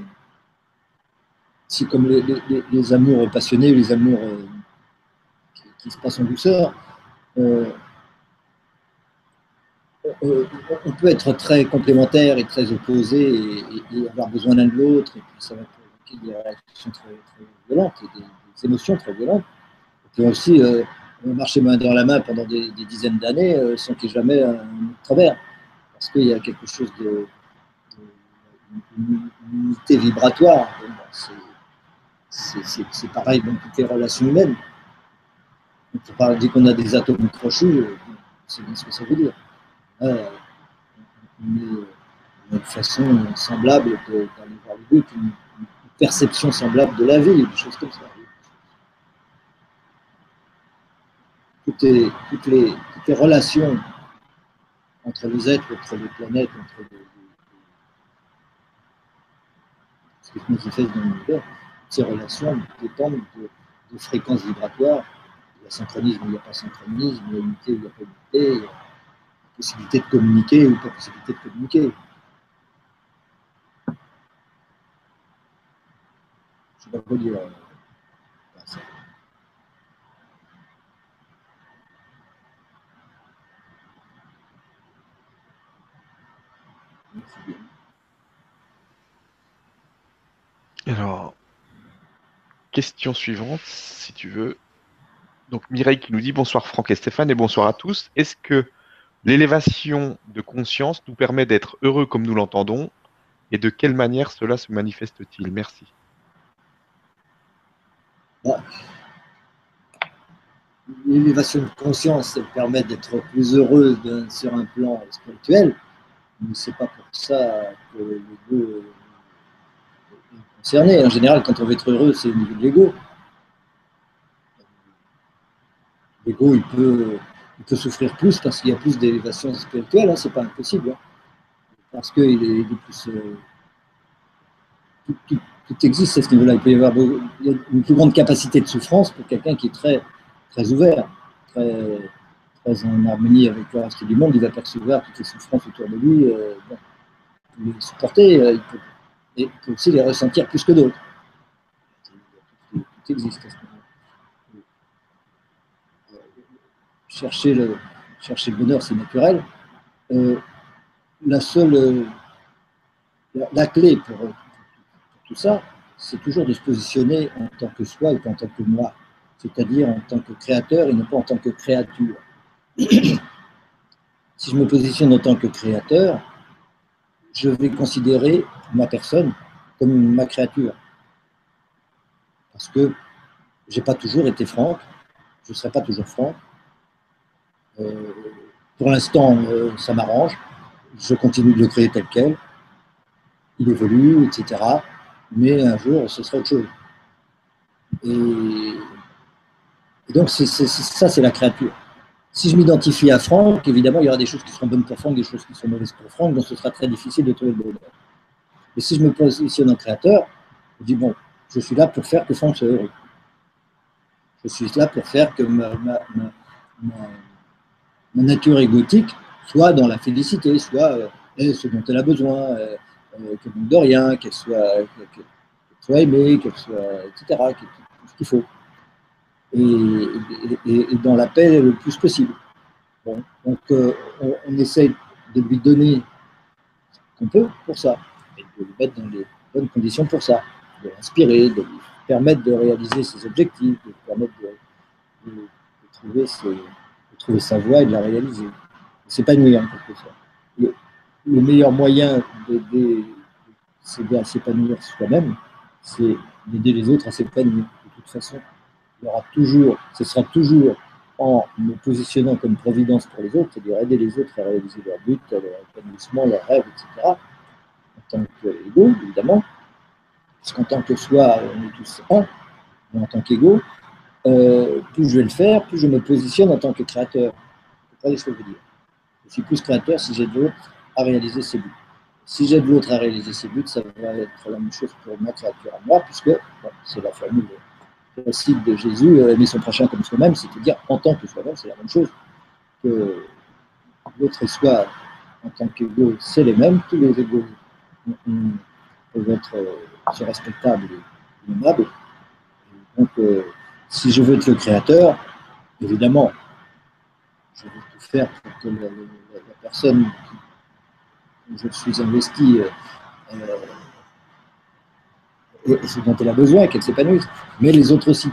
c'est comme les, amours passionnés, les amours euh, qui, se passent en douceur, on peut être très complémentaires et très opposés et, avoir besoin l'un de l'autre, et puis ça va provoquer des réactions très, violentes et des, émotions très violentes. Et puis aussi, euh, marcher main dans la main pendant des, dizaines d'années euh, sans qu'il y ait jamais un travers, parce qu'il y a quelque chose de, unité vibratoire. c'est pareil dans toutes les relations humaines. On dit qu'on a des atomes crochus, euh, c'est bien ce que ça veut dire une, façon semblable d'aller voir le but, une, perception semblable de la vie, des choses comme ça. Toutes les, relations entre les êtres, entre les planètes, entre les, ce qui se manifeste dans l'univers, ces relations dépendent de, fréquences vibratoires. Il y a synchronisme, il n'y a pas synchronisme, il y a unité, il n'y a pas unité possibilité de communiquer ou pas possibilité de communiquer. Je ne sais pas quoi dire. Alors, question suivante, si tu veux. Donc Mireille qui nous dit bonsoir Franck et Stéphane et bonsoir à tous. Est-ce que L'élévation de conscience nous permet d'être heureux comme nous l'entendons, et de quelle manière cela se manifeste-t-il? Merci. L'élévation de conscience permet d'être plus heureux sur un plan spirituel, mais ce n'est pas pour ça que l'ego est concerné. En général, quand on veut être heureux, c'est au niveau de l'ego. L'ego, il peut il peut souffrir plus parce qu'il y a plus d'élévation spirituelle, hein, c'est pas impossible. Hein. parce qu'il est, plus. Euh, tout, existe à ce niveau-là. Il peut y avoir une plus grande capacité de souffrance pour quelqu'un qui est très, très ouvert, très, très en harmonie avec le reste du monde. Il va percevoir toutes les souffrances autour de lui. Euh, il peut les supporter, euh, il, peut, et peut aussi les ressentir plus que d'autres. Tout, existe à ce niveau-là. chercher le, chercher le bonheur, c'est naturel. Euh, la seule, euh, la, clé pour, tout ça, c'est toujours de se positionner en tant que soi et en tant que moi. c'est-à-dire en tant que créateur et non pas en tant que créature. <clears throat> si je me positionne en tant que créateur, je vais considérer ma personne comme ma créature. Parce que je n'ai pas toujours été franc, je ne serai pas toujours franc. Euh, pour l'instant, euh, ça m'arrange. Je continue de le créer tel quel. Il évolue, etc. Mais un jour, ce sera autre chose. Et, donc, ça, c'est la créature. Si je m'identifie à Franck, évidemment, il y aura des choses qui seront bonnes pour Franck, des choses qui seront mauvaises pour Franck, donc ce sera très difficile de trouver le bonheur. Mais si je me positionne en créateur, je dis, bon, je suis là pour faire que Franck soit heureux. Je suis là pour faire que ma, nature égotique soit dans la félicité, soit euh, ce dont elle a besoin, euh, euh, qu'elle manque de rien, qu'elle soit, soit aimée, qu'elle soit, etc., qu'il faut. Et, dans la paix le plus possible. donc on, on, essaye de lui donner ce qu'on peut pour ça, et de le mettre dans les bonnes conditions pour ça, de l'inspirer, de lui permettre de réaliser ses objectifs, de permettre de, trouver, sa voie et de la réaliser. S'épanouir en quelque sorte. Le, le meilleur moyen d'aider à s'épanouir soi-même, c'est d'aider les autres à s'épanouir. De toute façon, il y aura toujours, ce sera toujours en me positionnant comme providence pour les autres, c'est-à-dire aider les autres à réaliser leurs buts, leur épanouissement, leurs rêves, etc. En tant qu'ego, évidemment, parce qu'en tant que soi, on est tous un, mais en tant qu'ego, euh, plus je vais le faire, plus je me positionne en tant que créateur. Vous comprenez ce que je veux dire? Je suis plus créateur si j'aide l'autre à réaliser ses buts. Si j'aide l'autre à réaliser ses buts, ça va être la même chose pour ma créature à moi, puisque c'est la formule classique de Jésus, euh, aimer son prochain comme soi-même, c'est-à-dire en tant que soi-même, c'est la même chose que l'autre et soi en tant qu'ego, c'est les mêmes, tous les égos peuvent être euh, respectables et aimables. Donc, euh, si je veux être le créateur, évidemment, je vais tout faire pour que la, personne où je suis investi et ce dont elle a besoin, qu'elle s'épanouisse, mais les autres aussi.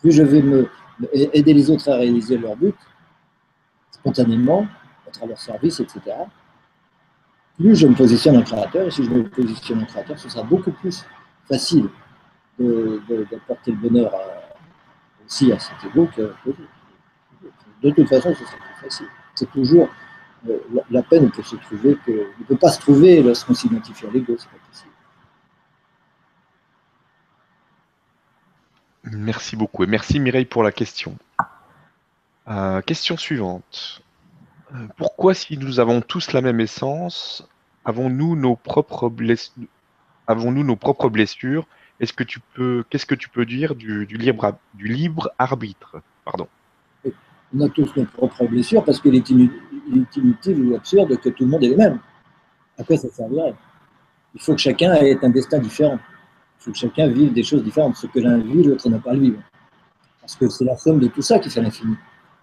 plus je vais me, aider les autres à réaliser leur but, spontanément, à travers service, etc., plus je me positionne en créateur, et si je me positionne en créateur, ce sera beaucoup plus facile d'apporter le bonheur aussi à cet ego que de toute façon, ce sera plus facile. C'est toujours euh, la, peine peut se trouver que ne peut pas se trouver lorsqu'on s'identifie à l'ego, c'est pas possible. Merci beaucoup et merci Mireille pour la question. Euh, question suivante. Euh, pourquoi, si nous avons tous la même essence, avons-nous nos propres blessures Avons-nous nos propres blessures? Est-ce que tu peux, qu'est-ce que tu peux dire du, libre, du libre arbitre? Pardon. On a tous nos propres blessures parce qu'il est, inutile ou absurde que tout le monde ait les mêmes. À quoi ça servirait Il faut que chacun ait un destin différent. Que chacun vive des choses différentes. Ce que l'un vit, l'autre n'a pas le vivre. Parce que c'est la somme de tout ça qui fait l'infini.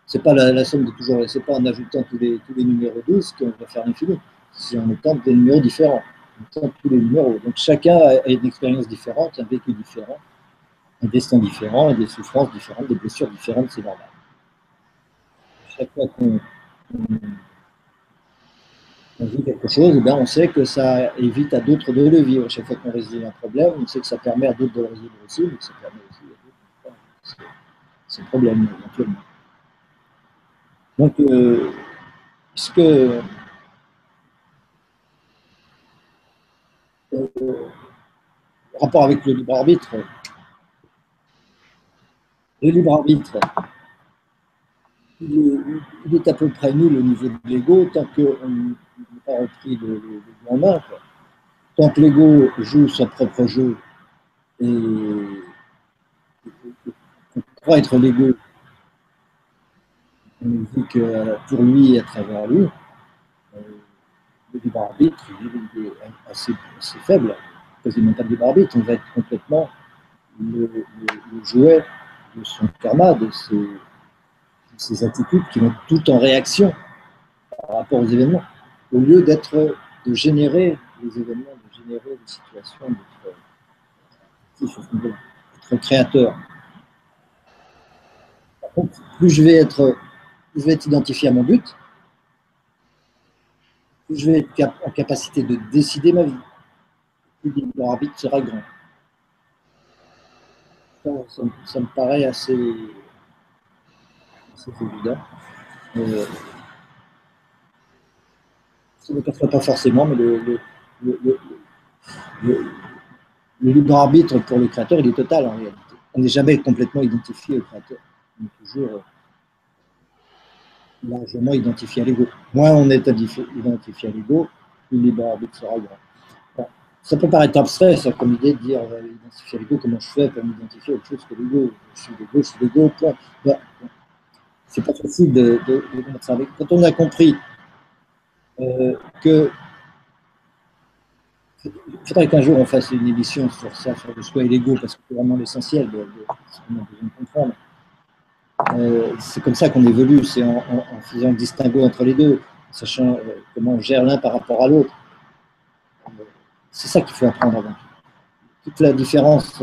C'est pas la, somme de toujours, c'est pas en ajoutant tous les, tous les numéros 12 qu'on va faire l'infini. C'est en mettant des numéros différents, en mettant tous les numéros. Donc chacun a une expérience différente, un vécu différent, un destin différent, des souffrances différentes, des blessures différentes, c'est normal. Vit quelque chose, eh on sait que ça évite à d'autres de le vivre. Chaque fois qu'on résout un problème, on sait que ça permet à d'autres de le résoudre aussi, mais ça permet aussi à d'autres de ce problème éventuellement. Donc, euh, ce que euh, rapport avec le libre arbitre, le libre arbitre, il est, à peu près nul au niveau de l'ego tant qu'on n'a pas repris le, le, en main. Tant que l'ego joue son propre jeu et, qu'on croit être l'ego on dit que pour lui et à travers lui, euh, le libre arbitre il est assez, faible, quasiment pas de libre arbitre, on va être complètement le, jouet de son karma, de ses, attitudes qui vont tout en réaction par rapport aux événements, au lieu d'être, de générer les événements, de générer les situations, d'être créateur. plus je vais être, je vais être identifié à mon but, plus je vais être en capacité de décider ma vie, plus le arbitre sera grand. Ça, me paraît assez, assez évident. Euh, ça ne le pas forcément, mais le, le, libre arbitre pour le créateur, il est total en réalité. On n'est jamais complètement identifié au créateur. On est toujours euh, largement identifié à l'ego. Moins on est identifié à l'ego, plus le libre arbitre sera grand. ça peut paraître abstrait, ça, comme idée de dire euh, identifier l'ego, comment je fais pour m'identifier autre chose que l'ego Je suis l'ego, je suis l'ego, point. Bah, c'est pas facile de, de, ça. Quand on a compris euh, que il faudrait qu'un jour on fasse une émission sur ça, sur le soi et l'ego, parce que c'est vraiment l'essentiel de, ce qu'on a besoin de comprendre. Euh, c'est comme ça qu'on évolue, c'est en, faisant le distinguo entre les deux, sachant euh, comment on gère l'un par rapport à l'autre. c'est ça qu'il faut apprendre avant Toute la différence,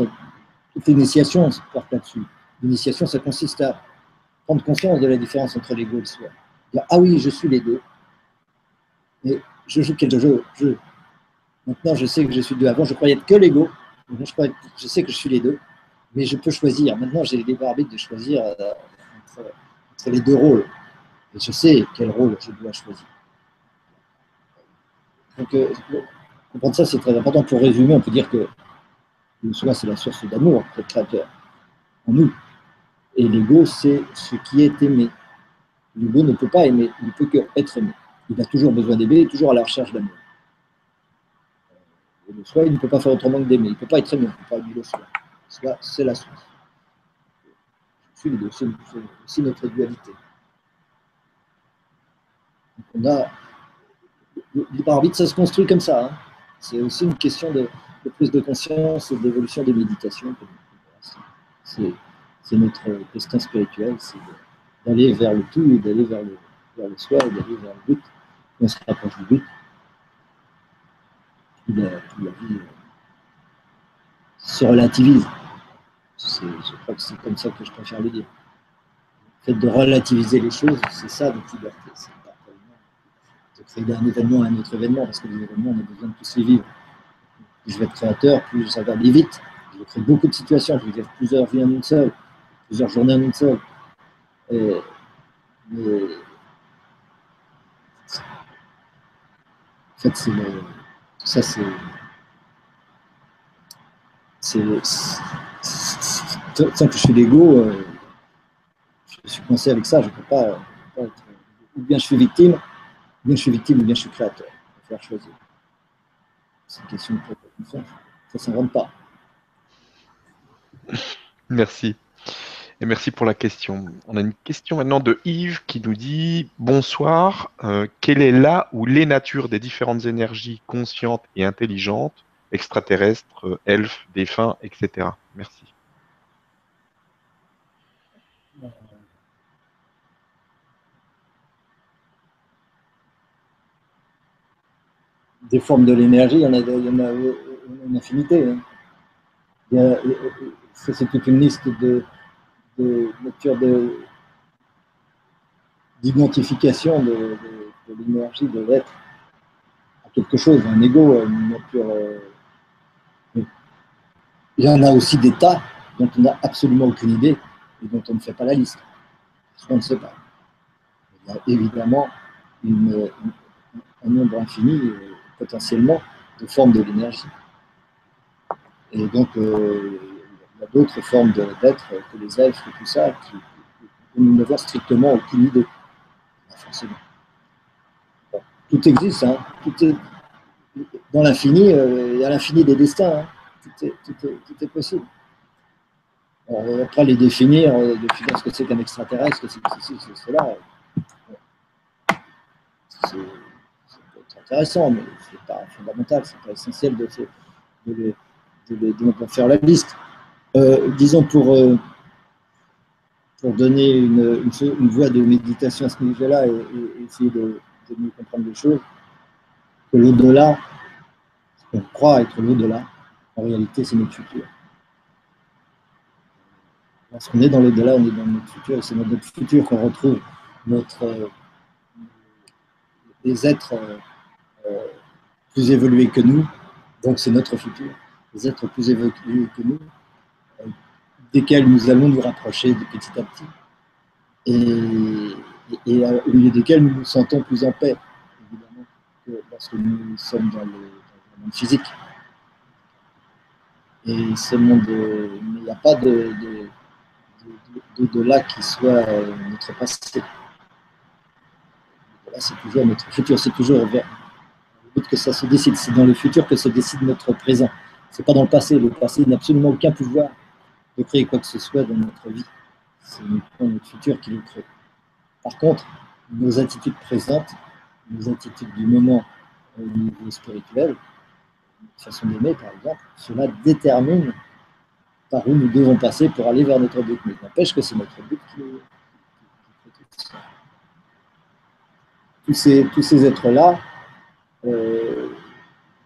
toute l'initiation se porte là-dessus. L'initiation, ça consiste à prendre conscience de la différence entre l'ego et le soi. Ah oui, je suis les deux. Mais je joue quel jeu je, Maintenant, je sais que je suis deux. Avant, je croyais être que l'ego. Je, sais que je suis les deux. Mais je peux choisir. Maintenant, j'ai le libre de choisir euh, entre, les deux rôles. Et je sais quel rôle je dois choisir. Donc, euh, comprendre ça, c'est très important. Pour résumer, on peut dire que le soi, c'est la source d'amour, le créateur, en nous. Et l'ego, c'est ce qui est aimé. L'ego ne peut pas aimer, il ne peut qu'être aimé. Il a toujours besoin d'aimer, toujours à la recherche d'amour le soi, il ne peut pas faire autrement que d'aimer. Il ne peut pas être aimé, peut pas aimer le soi. Soi, c'est la source. C'est aussi notre dualité. On a. Ça se construit comme ça. Hein. C'est aussi une question de, prise de conscience et d'évolution des méditations. Notre destin spirituel, c'est d'aller vers le tout, d'aller vers le, vers le soi, d'aller vers le but. On se rapproche du but la, vie euh, se relativise. Je crois que c'est comme ça que je préfère le dire. Le fait de relativiser les choses, c'est ça notre liberté. C'est pas de créer d'un événement à un autre événement, parce que les événements, on a besoin de tous les vivre. Plus je vais être créateur, plus ça va aller vite. Je vais créer beaucoup de situations, je vais vivre plusieurs vies en une seule, plusieurs journées en une seule. Mais, en fait, c'est ça, c'est. Tant que je suis l'ego, euh, je suis coincé avec ça, je ne peux pas, être. Ou bien je suis victime, ou bien je suis victime, ou bien je suis créateur. Il faut faire choisir. C'est une question de confiance. Ça ne s'invente pas. Merci. Merci pour la question. On a une question maintenant de Yves qui nous dit Bonsoir, euh, quelle est la ou les natures des différentes énergies conscientes et intelligentes, extraterrestres, elfes, défunts, etc. Merci. Des formes de l'énergie, il y en a, une infinité. Hein. c'est toute une liste de, de d'identification de, l'énergie de l'être à quelque chose, un ego, une nature. Il y en a aussi des tas dont on n'a absolument aucune idée et dont on ne fait pas la liste. Parce qu'on ne sait pas. Il y a évidemment un nombre infini, euh, potentiellement, de formes de l'énergie. Et donc, euh, a d'autres formes d'être que les elfes et tout ça, qui, nous n'avons strictement aucune idée. forcément. tout existe, hein. tout est, dans l'infini, il y a l'infini des destins, hein. tout, est, tout, est, possible. Alors, après, les définir, euh, définir ce que c'est qu'un extraterrestre, que c'est ceci, c'est cela, c'est intéressant, mais ce n'est pas fondamental, ce n'est pas essentiel de, de, de, de faire la liste. Euh, disons pour, euh, pour donner une, une, voie de méditation à ce niveau-là et, essayer de, mieux comprendre les choses, que l'au-delà, on croit être l'au-delà, en réalité c'est notre futur. Lorsqu'on est dans l'au-delà, on est dans notre futur, et c'est dans notre futur qu'on retrouve notre, euh, des êtres plus évolués que nous, donc c'est notre futur, des êtres plus évolués que nous, desquels nous allons nous rapprocher de petit à petit, et, au milieu desquels nous nous sentons plus en paix, évidemment, que lorsque nous sommes dans le, monde physique. Et ce monde, il n'y a pas de, de, là qui soit notre passé. Là, c'est toujours notre futur, c'est toujours vers que ça se décide. C'est dans le futur que se décide notre présent. C'est pas dans le passé. Le passé n'a absolument aucun pouvoir de créer quoi que ce soit dans notre vie. C'est notre futur qui le crée. Par contre, nos attitudes présentes, nos attitudes du moment au niveau spirituel, façon d'aimer par exemple, cela détermine par où nous devons passer pour aller vers notre but. Mais n'empêche que c'est notre but qui, tous ces, tous ces êtres-là euh,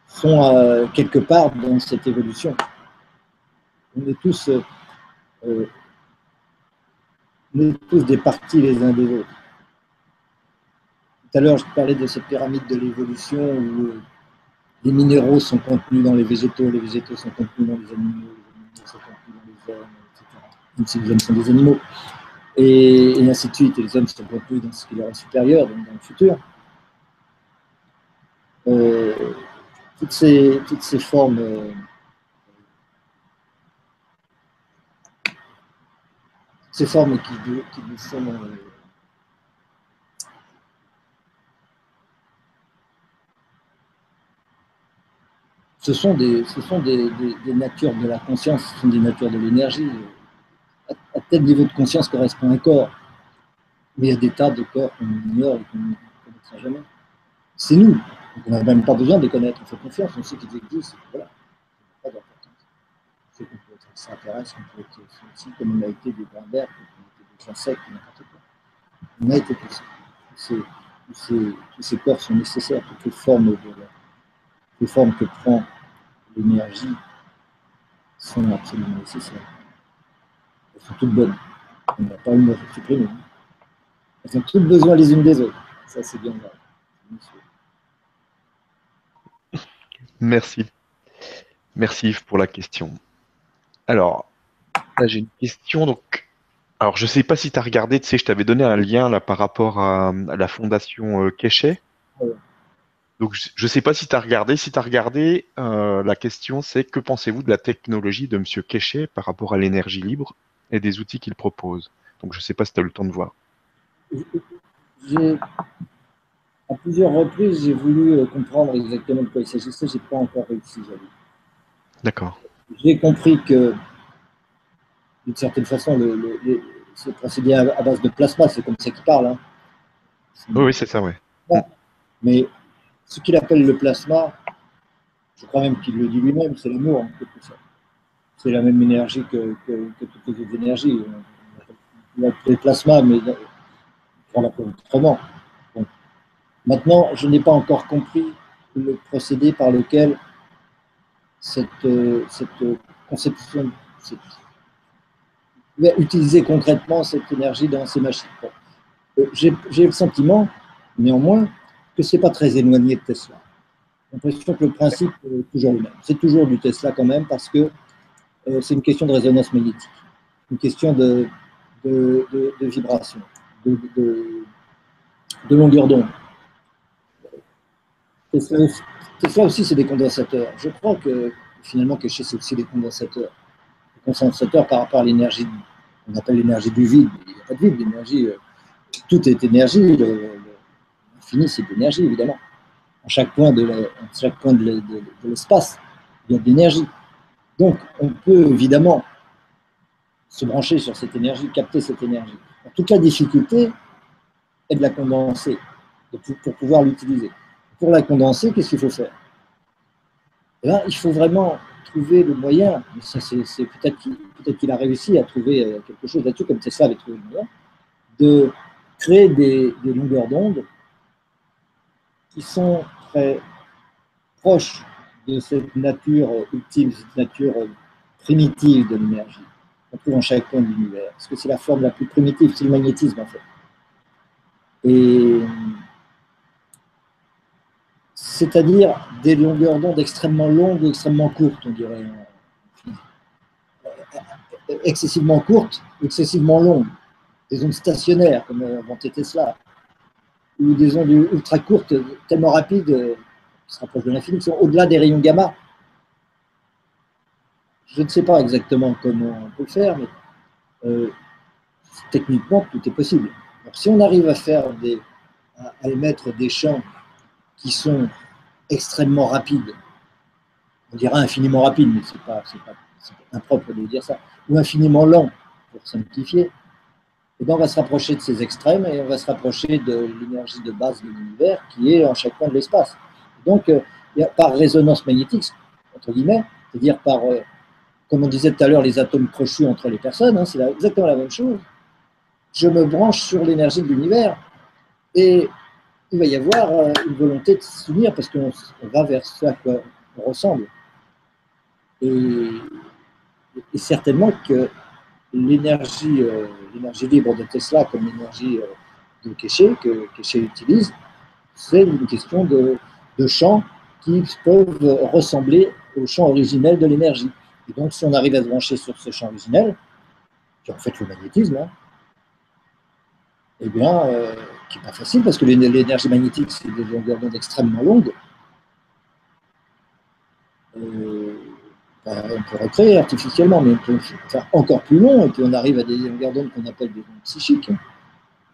sont euh, quelque part dans cette évolution. On est tous euh, nous tous des parties les uns des autres. Tout à l'heure, je parlais de cette pyramide de l'évolution où euh, les minéraux sont contenus dans les végétaux, les végétaux sont contenus dans les animaux, les animaux sont contenus dans les hommes, etc. Même si les hommes sont des animaux. Et, ainsi de suite. Et les hommes sont contenus dans ce qui leur est supérieur, donc dans le futur. Euh, toutes, ces, toutes ces formes. Ces formes qui, nous sont euh, ce sont, des, ce sont des, natures de la conscience, ce sont des natures de l'énergie. À, tel niveau de conscience correspond un corps. Mais il y a des tas de corps qu'on ignore et qu'on ne connaîtra jamais. C'est nous. on n'a même pas besoin de connaître. On fait confiance, on sait qu'ils existent. Voilà. Pas d'importance extraterrestres, on peut être aussi comme on a été des berbères, comme on a été des insectes, n'importe quoi. On a été tout ça. Tous ces, corps sont nécessaires, toutes les formes, de les formes que prend l'énergie sont absolument nécessaires. Elles sont toutes bonnes. On n'a pas une à supprimer. Elles ont toutes besoin les unes des autres. Ça, c'est bien vrai. Merci. Merci Yves pour la question. Alors, là j'ai une question. Donc, alors je sais pas si tu as regardé, tu sais, je t'avais donné un lien là par rapport à, la fondation euh, Donc je ne sais pas si tu as regardé. Si tu as regardé, euh, la question c'est que pensez-vous de la technologie de M. Keshe par rapport à l'énergie libre et des outils qu'il propose? Donc je ne sais pas si tu as eu le temps de voir. À plusieurs reprises, j'ai voulu euh, comprendre exactement de quoi il s'agissait. Je n'ai pas encore réussi, j'avoue. D'accord j'ai compris que, d'une certaine façon, le, le, ce procédé à, base de plasma, c'est comme ça qu'il parle. Hein. Oui, c'est ça, oui. Mais ce qu'il appelle le plasma, je crois même qu'il le dit lui-même, c'est l'amour en quelque sorte. C'est la même énergie que, que, toutes les autres énergies. On l'appelle plasma, mais on l'appelle autrement. Maintenant, je n'ai pas encore compris le procédé par lequel cette, euh, cette conception, utiliser concrètement cette énergie dans ces machines. Euh, j'ai le sentiment, néanmoins, que ce n'est pas très éloigné de Tesla. J'ai l'impression que le principe est toujours le même. C'est toujours du Tesla quand même parce que euh, c'est une question de résonance magnétique, une question de, de, de, vibration, de longueur d'onde. Aussi, c'est des condensateurs. Je crois que finalement, que c'est aussi des condensateurs. Les condensateurs par rapport à l'énergie, on appelle l'énergie du vide. Il n'y a pas de vide, l'énergie, euh, tout est énergie. L'infini, c'est de l'énergie, évidemment. À chaque point de, l'espace, il y a de l'énergie. Donc, on peut évidemment se brancher sur cette énergie, capter cette énergie. toute la difficulté est de la condenser pour pouvoir l'utiliser. Pour la condenser, qu'est-ce qu'il faut faire? Eh ben, Il faut vraiment trouver le moyen, c'est, peut-être, qu'il, a réussi à trouver euh, quelque chose là-dessus, comme Tesla avait trouvé le moyen, de créer des, longueurs d'onde qui sont très proches de cette nature ultime, cette nature primitive de l'énergie. qu'on trouve en chaque point de l'univers. Parce que c'est la forme la plus primitive, c'est le magnétisme en fait. Et c'est-à-dire des longueurs d'onde extrêmement longues ou extrêmement courtes, on dirait. Excessivement courtes, excessivement longues. Des ondes stationnaires, comme inventé Tesla, ou des ondes ultra courtes, tellement rapides, qui se rapprochent de l'infini, qui sont au-delà des rayons gamma. Je ne sais pas exactement comment on peut le faire, mais euh, techniquement, tout est possible. si on arrive à émettre des champs qui sont extrêmement rapides, on dirait infiniment rapide, mais ce n'est pas, pas impropre de dire ça, ou infiniment lent, pour simplifier, eh bien on va se rapprocher de ces extrêmes et on va se rapprocher de l'énergie de base de l'univers qui est en chaque point de l'espace. Donc, euh, par résonance magnétique, entre guillemets, c'est-à-dire par, euh, comme on disait tout à l'heure, les atomes crochus entre les personnes, hein, c'est exactement la même chose. Je me branche sur l'énergie de l'univers et il va y avoir euh, une volonté de s'unir parce qu'on va vers ce à quoi on ressemble. Et, certainement que l'énergie euh, l'énergie libre de Tesla comme l'énergie euh, de Keshe, que Keshe utilise, c'est une question de, champs qui peuvent ressembler au champ originel de l'énergie. Et donc, si on arrive à se brancher sur ce champ originel, qui est en fait le magnétisme, hein, eh bien, n'est pas facile parce que l'énergie magnétique, c'est des longueurs d'onde extrêmement longues. Euh, ben, on peut recréer artificiellement, mais on peut faire encore plus long, et puis on arrive à des longueurs d'onde qu'on appelle des ondes psychiques.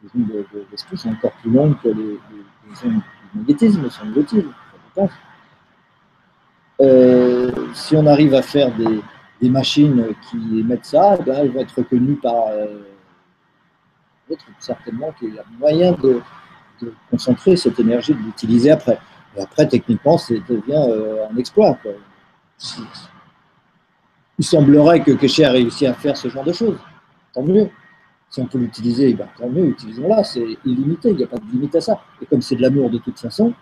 Les ondes d'esprit sont encore plus longues que les, ondes du magnétisme, semble-t-il. Euh, si on arrive à faire des, machines qui émettent ça, eh ben, elles vont être reconnues par euh, certainement qu'il y a moyen de, concentrer cette énergie, de l'utiliser après. Et après, techniquement, ça devient euh, un exploit. Il semblerait que Kesher a réussi à faire ce genre de choses. Tant mieux. Si on peut l'utiliser, eh ben, tant mieux, utilisons-la. C'est illimité, il n'y a pas de limite à ça. Et comme c'est de l'amour de toute façon,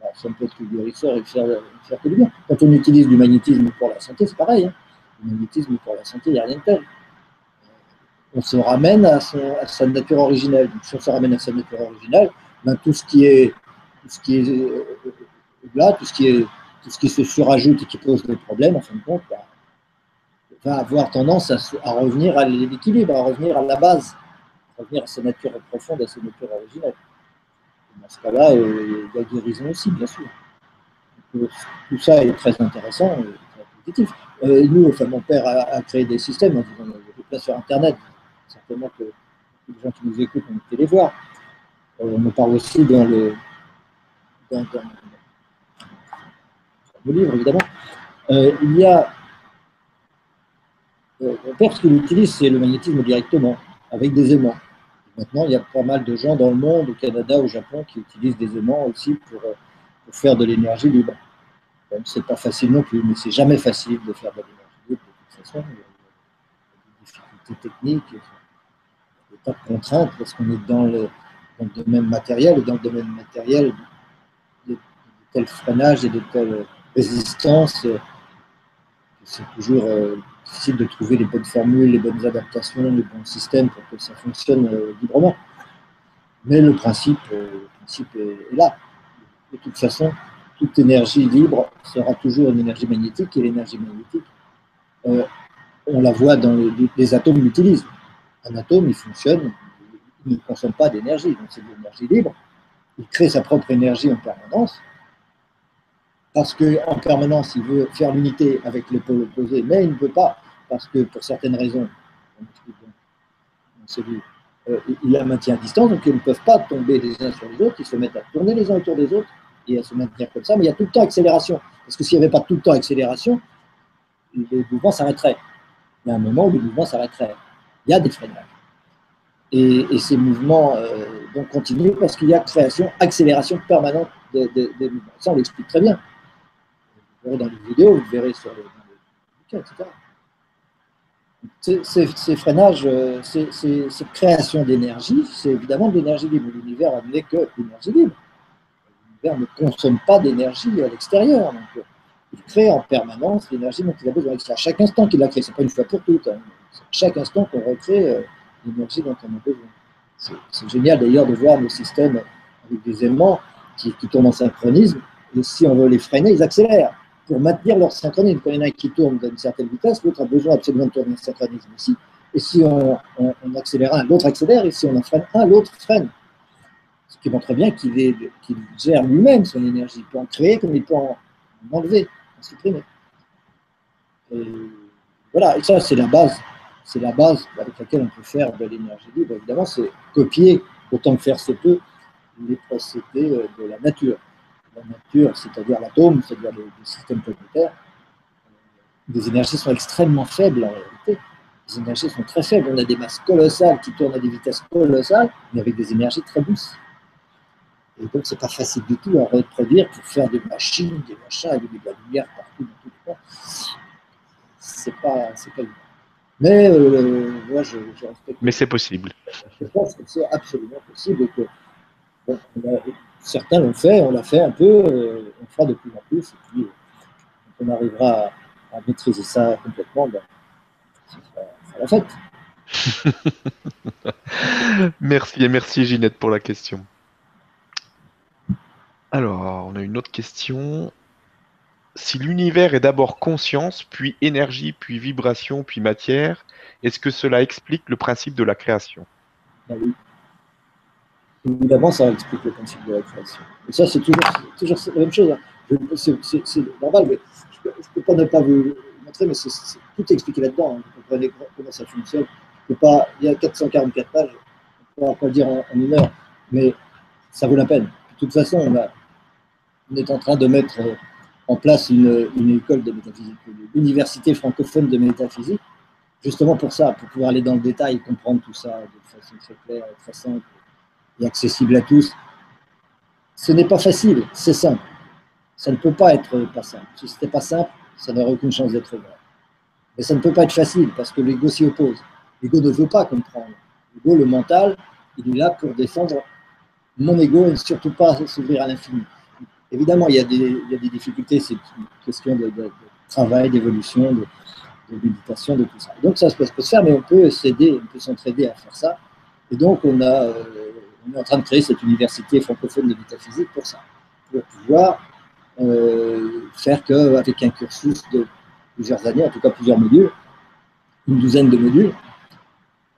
bah, ça ne peut être que guérisseur et faire, faire que du bien. Quand on utilise du magnétisme pour la santé, c'est pareil. Hein. Le magnétisme pour la santé, il n'y a rien de tel on se ramène à, sa nature originelle. Donc, si on se ramène à sa nature originelle, ben, tout ce qui est, tout ce qui est euh, là, tout ce qui est, tout ce qui se surajoute et qui pose des problèmes, en fin de compte, ben, va avoir tendance à, revenir à l'équilibre, à revenir à la base, à revenir à sa nature profonde, à sa nature originelle. dans ce cas-là, euh, il y a guérison aussi, bien sûr. Euh, tout ça est très intéressant et très positif. nous, enfin, mon père a, créé des systèmes, on hein, sur Internet, certainement que les gens qui nous écoutent ont été les voir. Euh, on me parle aussi dans le, dans, livre, évidemment. Euh, il y a. Euh, mon père, ce qu'il utilise, c'est le magnétisme directement, avec des aimants. Maintenant, il y a pas mal de gens dans le monde, au Canada, au Japon, qui utilisent des aimants aussi pour, pour faire de l'énergie libre. C'est pas facile non plus, mais c'est jamais facile de faire de l'énergie libre de toute façon. Il y a des difficultés techniques pas de contrainte parce qu'on est dans le, domaine matériel et dans le domaine matériel, de, tel freinage et de telle résistance, c'est toujours euh, difficile de trouver les bonnes formules, les bonnes adaptations, les bons systèmes pour que ça fonctionne euh, librement. Mais le principe, euh, principe est, là. De toute façon, toute énergie libre sera toujours une énergie magnétique et l'énergie magnétique, on la voit dans les, les atomes l'utilisent un atome, il fonctionne, il ne consomme pas d'énergie, donc c'est de l'énergie libre. Il crée sa propre énergie en permanence, parce qu'en permanence, il veut faire l'unité avec les pôles opposés, mais il ne peut pas, parce que pour certaines raisons, euh, il a maintient à distance, donc ils ne peuvent pas tomber les uns sur les autres, ils se mettent à tourner les uns autour des autres et à se maintenir comme ça, mais il y a tout le temps accélération. Parce que s'il n'y avait pas tout le temps accélération, les mouvements s'arrêteraient. Il y a un moment où les mouvements s'arrêteraient il y a des freinages. Et, ces mouvements euh, vont continuer parce qu'il y a création, accélération permanente des mouvements. Ça, on l'explique très bien. Vous verrez dans les vidéos, vous verrez sur les, etc. Ces, freinages, euh, cette création d'énergie, c'est évidemment de l'énergie libre. L'univers n'est que l'énergie libre. L'univers ne consomme pas d'énergie à l'extérieur. Donc, il crée en permanence l'énergie dont il a besoin. C'est à chaque instant qu'il la crée. Ce n'est pas une fois pour toutes. Hein chaque instant qu'on recrée euh, l'énergie dont on a besoin. C'est génial d'ailleurs de voir nos systèmes avec des aimants qui, tournent en synchronisme, et si on veut les freiner, ils accélèrent pour maintenir leur synchronisme. Quand il y en a un qui tourne d'une certaine vitesse, l'autre a besoin absolument de tourner en synchronisme aussi. Et si on, accélère un, l'autre accélère, et si on en freine un, l'autre freine. Ce qui montre bien qu'il gère lui-même son énergie. Il peut en créer comme il peut en, enlever, en supprimer. Voilà, et ça, c'est la base. C'est la base avec laquelle on peut faire de l'énergie libre. Évidemment, c'est copier, autant que faire se peut, les procédés euh, de la nature. La nature, c'est-à-dire l'atome, c'est-à-dire le, système planétaire, les énergies sont extrêmement faibles en réalité. Les énergies sont très faibles. On a des masses colossales qui tournent à des vitesses colossales, mais avec des énergies très douces. Et donc, c'est pas facile du tout à reproduire pour faire des machines, des machins, avec de la lumière partout dans tout le monde. C'est pas, pas Mais euh, moi, je, respecte. Mais c'est possible. Je pense que c'est absolument possible et que certains l'ont fait, on l'a fait un peu, euh, on fera de plus en plus, et puis on arrivera à, maîtriser ça complètement, ben, ça la fête. <laughs> merci et merci Ginette pour la question. Alors, on a une autre question. Si l'univers est d'abord conscience, puis énergie, puis vibration, puis matière, est-ce que cela explique le principe de la création? Ben oui. Évidemment, ça explique le principe de la création. Et ça, c'est toujours, la même chose. Hein. C'est normal, mais je ne peux pas ne pas vous montrer, mais tout est expliqué là-dedans. Hein. Vous comprenez comment ça fonctionne. il y a 444 pages, on ne va pas le dire en, une heure, mais ça vaut la peine. De toute façon, on, est en train de mettre en place une, une école de métaphysique, l'université francophone de métaphysique, justement pour ça, pour pouvoir aller dans le détail et comprendre tout ça de façon très claire, très simple accessible à tous. Ce n'est pas facile, c'est simple. Ça ne peut pas être pas simple. Si ce n'était pas simple, ça n'aurait aucune chance d'être vrai. Mais ça ne peut pas être facile parce que l'ego s'y oppose. L'ego ne veut pas comprendre. L'ego, le mental, il est là pour défendre mon ego et surtout pas s'ouvrir à l'infini. Évidemment, il y, a des, a difficultés, c'est une question de, travail, d'évolution, de, méditation, de tout ça. Donc ça peut se faire, mais on peut s'aider, on peut s'entraider à faire ça. Et donc on euh, est en train de créer cette université francophone de métaphysique pour ça, pour pouvoir euh, faire qu'avec un cursus de plusieurs années, en tout cas plusieurs modules, une douzaine de modules,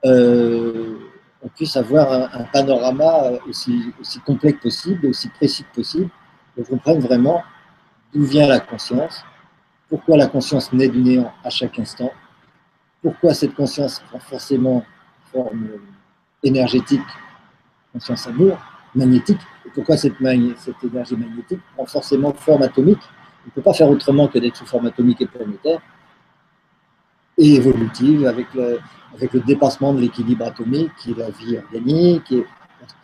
euh, on puisse avoir un, panorama aussi, aussi, complet que possible, aussi précis que possible, qu'on comprenne vraiment d'où vient la conscience, pourquoi la conscience naît du néant à chaque instant, pourquoi cette conscience prend forcément forme énergétique conscience amour, magnétique. Et pourquoi cette, énergie magnétique prend forcément forme atomique On ne peut pas faire autrement que d'être sous forme atomique et planétaire et évolutive avec le, dépassement de l'équilibre atomique qui est la vie organique qui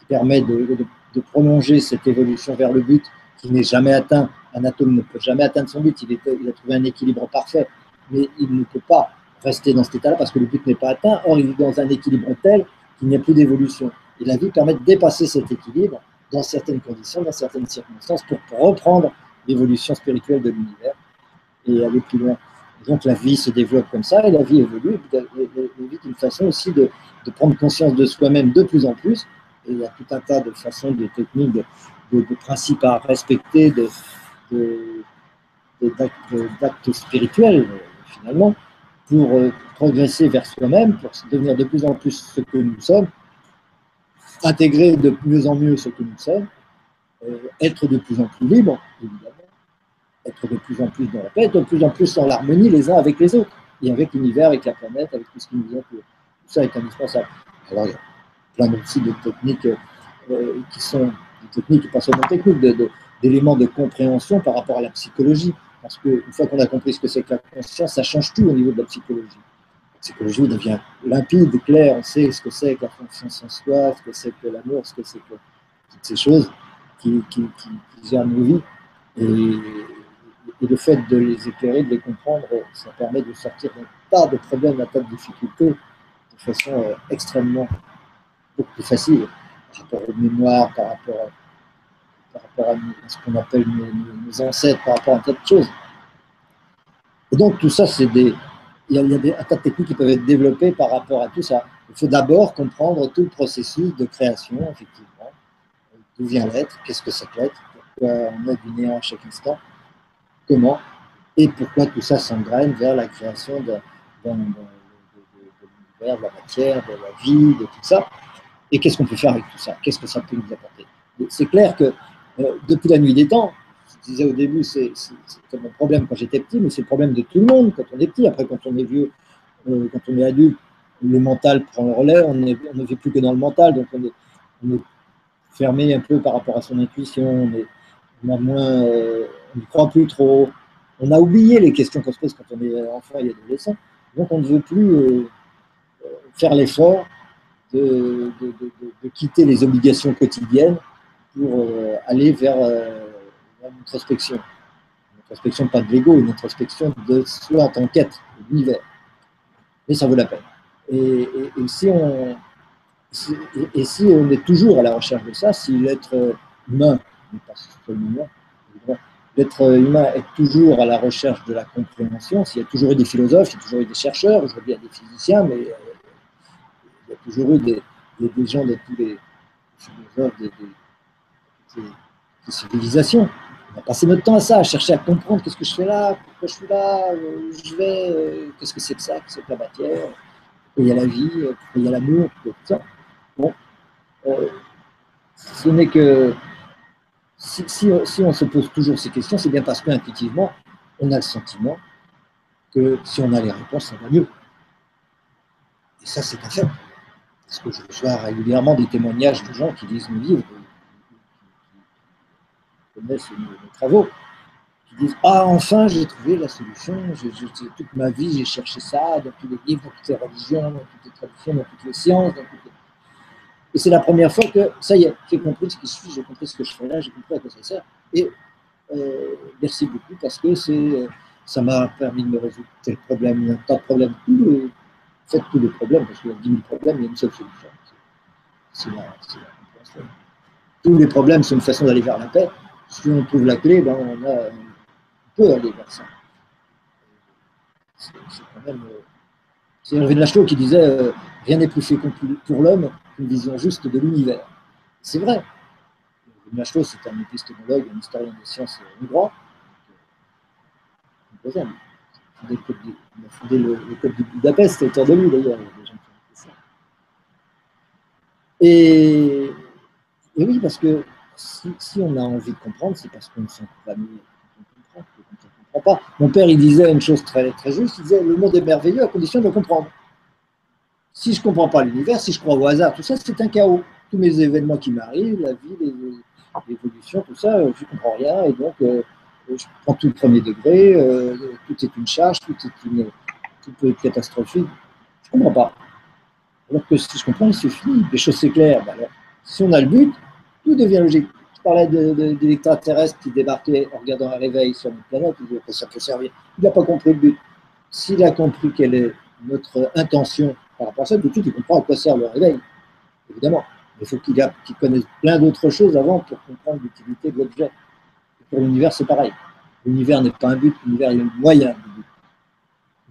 permet de, prolonger cette évolution vers le but qui n'est jamais atteint. Un atome ne peut jamais atteindre son but, il, a trouvé un équilibre parfait, mais il ne peut pas rester dans cet état-là parce que le but n'est pas atteint. Or, il est dans un équilibre tel qu'il n'y a plus d'évolution. Et la vie permet de dépasser cet équilibre dans certaines conditions, dans certaines circonstances, pour reprendre l'évolution spirituelle de l'univers et aller plus loin. donc la vie se développe comme ça, et la vie évolue, et vit d'une façon aussi de, prendre conscience de soi-même de plus en plus. Et il y a tout un tas de façons, de techniques, de, principes à respecter, d'actes spirituels, finalement, pour euh, progresser vers soi-même, pour devenir de plus en plus ce que nous sommes, intégrer de mieux en mieux ce que nous sommes, euh, être de plus en plus libre, évidemment, être de plus en plus dans la paix, être de plus en plus dans l'harmonie les uns avec les autres, et avec l'univers, avec la planète, avec tout ce qui nous entoure. Tout ça est indispensable. Alors, il y a plein aussi de techniques euh, qui sont des techniques, pas seulement techniques, d'éléments de, de compréhension par rapport à la psychologie. Parce qu'une fois qu'on a compris ce que c'est que la conscience, ça change tout au niveau de la psychologie psychologie devient limpide, claire, on sait ce que c'est que la confiance en soi, ce que c'est que l'amour, ce que c'est que toutes ces choses qui, qui, gèrent nos vies. Et, le fait de les éclairer, de les comprendre, ça permet de sortir d'un tas de problèmes, d'un tas de difficultés de façon euh, extrêmement beaucoup plus facile par rapport aux mémoires, par rapport à, ce qu'on appelle nos, ancêtres, par rapport à un tas de choses. Et donc tout ça, c'est des, il y a, des, un tas de techniques qui peuvent être développées par rapport à tout ça. Il faut d'abord comprendre tout le processus de création, effectivement. D'où vient l'être, qu'est-ce que c'est que l'être, pourquoi on est du néant à chaque instant, comment, et pourquoi tout ça s'engraine vers la création de, l'univers, de la matière, de la vie, de tout ça. Et qu'est-ce qu'on peut faire avec tout ça? Qu'est-ce que ça peut nous apporter? C'est clair que euh, depuis la nuit des temps, je disais au début, c'est mon problème quand j'étais petit, mais c'est le problème de tout le monde quand on est petit. Après, quand on est vieux, euh, quand on est adulte, le mental prend le relais, on ne vit plus que dans le mental, donc on est, fermé un peu par rapport à son intuition, on, est, euh, croit plus trop, on a oublié les questions qu'on se pose quand on est enfant et adolescent, donc on ne veut plus faire l'effort de, quitter les obligations quotidiennes pour aller vers une introspection. Une introspection pas de l'ego, une introspection de soi en tant qu'être, de l'univers. Mais ça vaut la peine. Et, si on, est toujours à la recherche de ça, si l'être humain, l'être humain est toujours à la recherche de la compréhension, s'il y a toujours eu des philosophes, il y a toujours eu des chercheurs, aujourd'hui il y des physiciens, mais euh, il y a toujours eu des, des, gens de tous les philosophes, des, des civilisations on a passé notre temps à ça, à chercher à comprendre qu'est-ce que je fais là, pourquoi je suis là, où je vais, euh, qu'est-ce que c'est que ça, qu'est-ce que c'est que la matière, pourquoi il y a la vie, pourquoi il y a l'amour, tout ça. Bon, euh, ce n'est que si, si, on se pose toujours ces questions, c'est bien parce qu'intuitivement, on a le sentiment que si on a les réponses, ça va mieux. Et ça, c'est un fait. Parce que je reçois régulièrement des témoignages de gens qui disent nous vivre connaissent nos, travaux, qui disent Ah, enfin, j'ai trouvé la solution. toute ma vie, j'ai cherché ça dans tous les livres, dans toutes les religions, dans toutes les traditions, dans toutes les sciences. Et c'est la première fois que, ça y est, j'ai compris ce qui suit, j'ai compris ce que je fais là, j'ai compris à quoi ça sert. Et euh, merci beaucoup parce que ça m'a permis de me résoudre tel problème, tas de problèmes. Tout faites tous les problèmes, parce qu'il y a 10 000 problèmes, il y a une seule solution. C'est la, compréhension. Tous les problèmes, c'est une façon d'aller vers la paix si on trouve la clé, ben on, a, peut aller vers ça. C'est quand même. Euh, c'est Hervé de Lachelot qui disait euh, Rien n'est plus fécond pour l'homme qu'une vision juste de l'univers. C'est vrai. Hervé de Lachelot, c'est un épistémologue, un historien des sciences hongrois. Il a fondé le, code du Budapest, autour de lui d'ailleurs. Et, et oui, parce que si, on a envie de comprendre, c'est parce qu'on ne sent pas mieux qu'on ne comprend pas. Mon père, il disait une chose très, très juste, il disait, le monde est merveilleux à condition de le comprendre. Si je ne comprends pas l'univers, si je crois au hasard, tout ça, c'est un chaos. Tous mes événements qui m'arrivent, la vie, l'évolution, tout ça, je ne comprends rien, et donc euh, je prends tout le premier degré, euh, tout est une charge, tout, est une, tout peut être catastrophique. Je ne comprends pas. Alors que si je comprends, il suffit, les choses s'éclairent. Ben alors, si on a le but, tout devient logique. Je parlais d'extraterrestres qui débarquaient en regardant un réveil sur notre planète, il dit ça peut servir. Il n'a pas compris le but. S'il a compris quelle est notre intention par rapport à ça, tout de suite il comprend à quoi sert le réveil, évidemment. il faut qu'il connaisse plein d'autres choses avant pour comprendre l'utilité de l'objet. Pour l'univers, c'est pareil. L'univers n'est pas un but, l'univers est le moyen du but.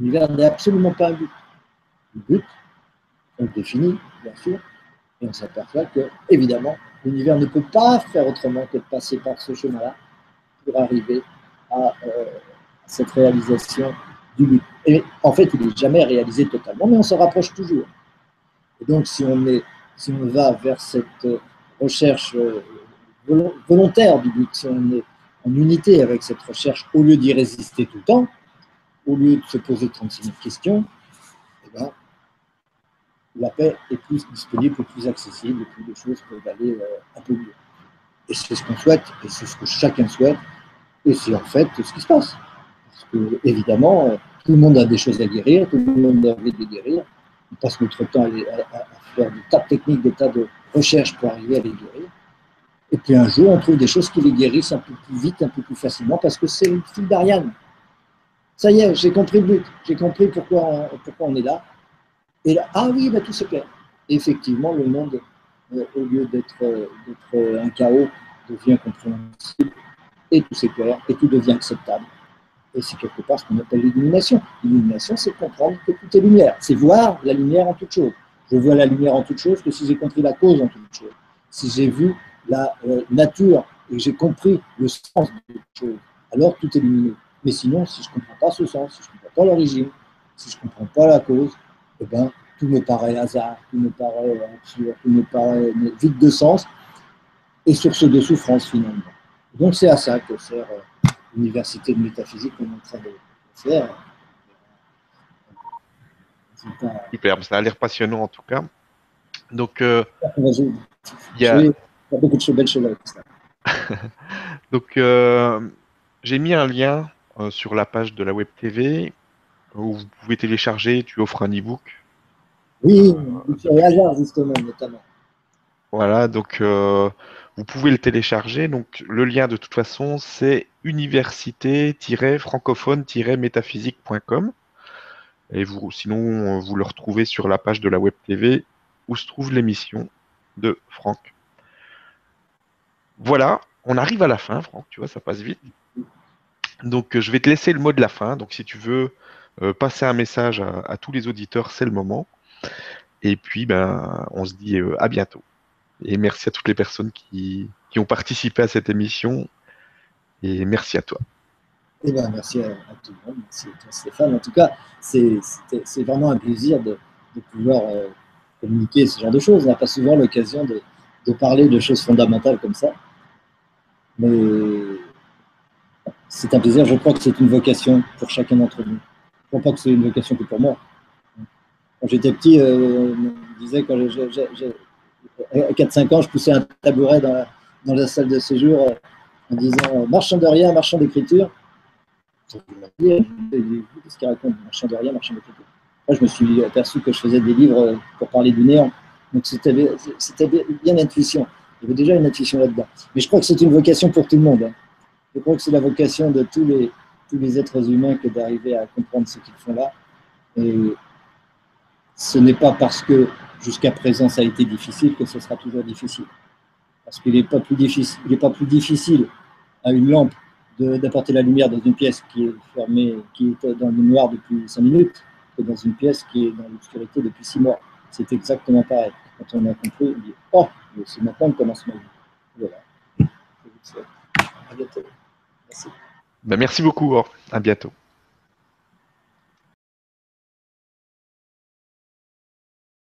L'univers n'est absolument pas un but. Le but, on le définit, bien sûr, et on s'aperçoit que, évidemment, L'univers ne peut pas faire autrement que de passer par ce chemin-là pour arriver à, euh, cette réalisation du but. Et en fait, il n'est jamais réalisé totalement, mais on se rapproche toujours. Et donc, si on, est, si on va vers cette recherche euh, volontaire du but, si on est en unité avec cette recherche, au lieu d'y résister tout le temps, au lieu de se poser 36 000 questions, eh ben, la paix est plus disponible, plus accessible, plus de choses peuvent aller euh, un peu mieux. Et c'est ce qu'on souhaite, et c'est ce que chacun souhaite, et c'est en fait ce qui se passe. Parce que, évidemment, euh, tout le monde a des choses à guérir, tout le monde a envie de guérir. On passe notre temps à, faire des tas de techniques, des tas de recherches pour arriver à les guérir. Et puis un jour, on trouve des choses qui les guérissent un peu plus vite, un peu plus facilement, parce que c'est le fil d'Ariane. Ça y est, j'ai compris le but, j'ai compris pourquoi pourquoi on est là, et là, ah oui, bah, tout se clair. effectivement, le monde, euh, au lieu d'être euh, un chaos, devient compréhensible, et tout s'éclaire, et tout devient acceptable. Et c'est quelque part ce qu'on appelle l'illumination. L'illumination, c'est comprendre que tout est lumière. C'est voir la lumière en toute chose. Je vois la lumière en toute chose que si j'ai compris la cause en toute chose. Si j'ai vu la euh, nature et j'ai compris le sens de toute chose, alors tout est lumineux. Mais sinon, si je ne comprends pas ce sens, si je ne comprends pas l'origine, si je ne comprends pas la cause, eh ben, tout me paraît hasard, tout me paraît absurde, tout me paraît vide de sens et source de souffrance finalement. Donc c'est à ça que sert euh, l'université de métaphysique qu'on est en train de faire. Super, ça a l'air passionnant en tout cas. Donc, euh, il y a... beaucoup de belles choses avec ça. <laughs> Donc, euh, j'ai mis un lien sur la page de la Web TV où vous pouvez télécharger, tu offres un e-book. Oui, sur les hasards justement, notamment. Voilà, donc vous pouvez le télécharger. Donc, le lien de toute façon, c'est université-francophone-métaphysique.com. Et vous, sinon, vous le retrouvez sur la page de la Web TV où se trouve l'émission de Franck. Voilà, on arrive à la fin, Franck, tu vois, ça passe vite. Donc, je vais te laisser le mot de la fin. Donc, si tu veux euh, passer un message à, tous les auditeurs, c'est le moment. Et puis, ben, on se dit euh, à bientôt. Et merci à toutes les personnes qui, ont participé à cette émission. Et merci à toi. Eh ben, merci à, tout le monde. Merci à toi, Stéphane. En tout cas, c'est vraiment un plaisir de, pouvoir euh, communiquer ce genre de choses. On n'a pas souvent l'occasion de, parler de choses fondamentales comme ça. Mais c'est un plaisir. Je crois que c'est une vocation pour chacun d'entre nous. Je ne crois pas que c'est une vocation que pour moi. Quand j'étais petit, euh, on disait quand à 4-5 ans, je poussais un tabouret dans la, salle de séjour euh, en disant marchand de rien, marchand d'écriture. Qu'est-ce qu'il raconte Marchand de rien, marchand d'écriture? Moi, je me suis aperçu que je faisais des livres euh, pour parler du néant. Donc, c'était bien l'intuition. Il y avait déjà une intuition là-dedans. Mais je crois que c'est une vocation pour tout le monde. Hein. Je crois que c'est la vocation de tous les, tous les êtres humains que d'arriver à comprendre ce qu'ils font là. Et ce n'est pas parce que jusqu'à présent ça a été difficile que ce sera toujours difficile. Parce qu'il n'est pas, plus difficile, il pas plus difficile à une lampe d'apporter la lumière dans une pièce qui est fermée, qui est dans le noir depuis 5 minutes, que dans une pièce qui est dans l'obscurité depuis 6 mois. C'est exactement pareil. Quand on a compris, on dit Oh, c'est maintenant que commence ma vie. Voilà. À bientôt. Merci. Ben, merci beaucoup. À bientôt.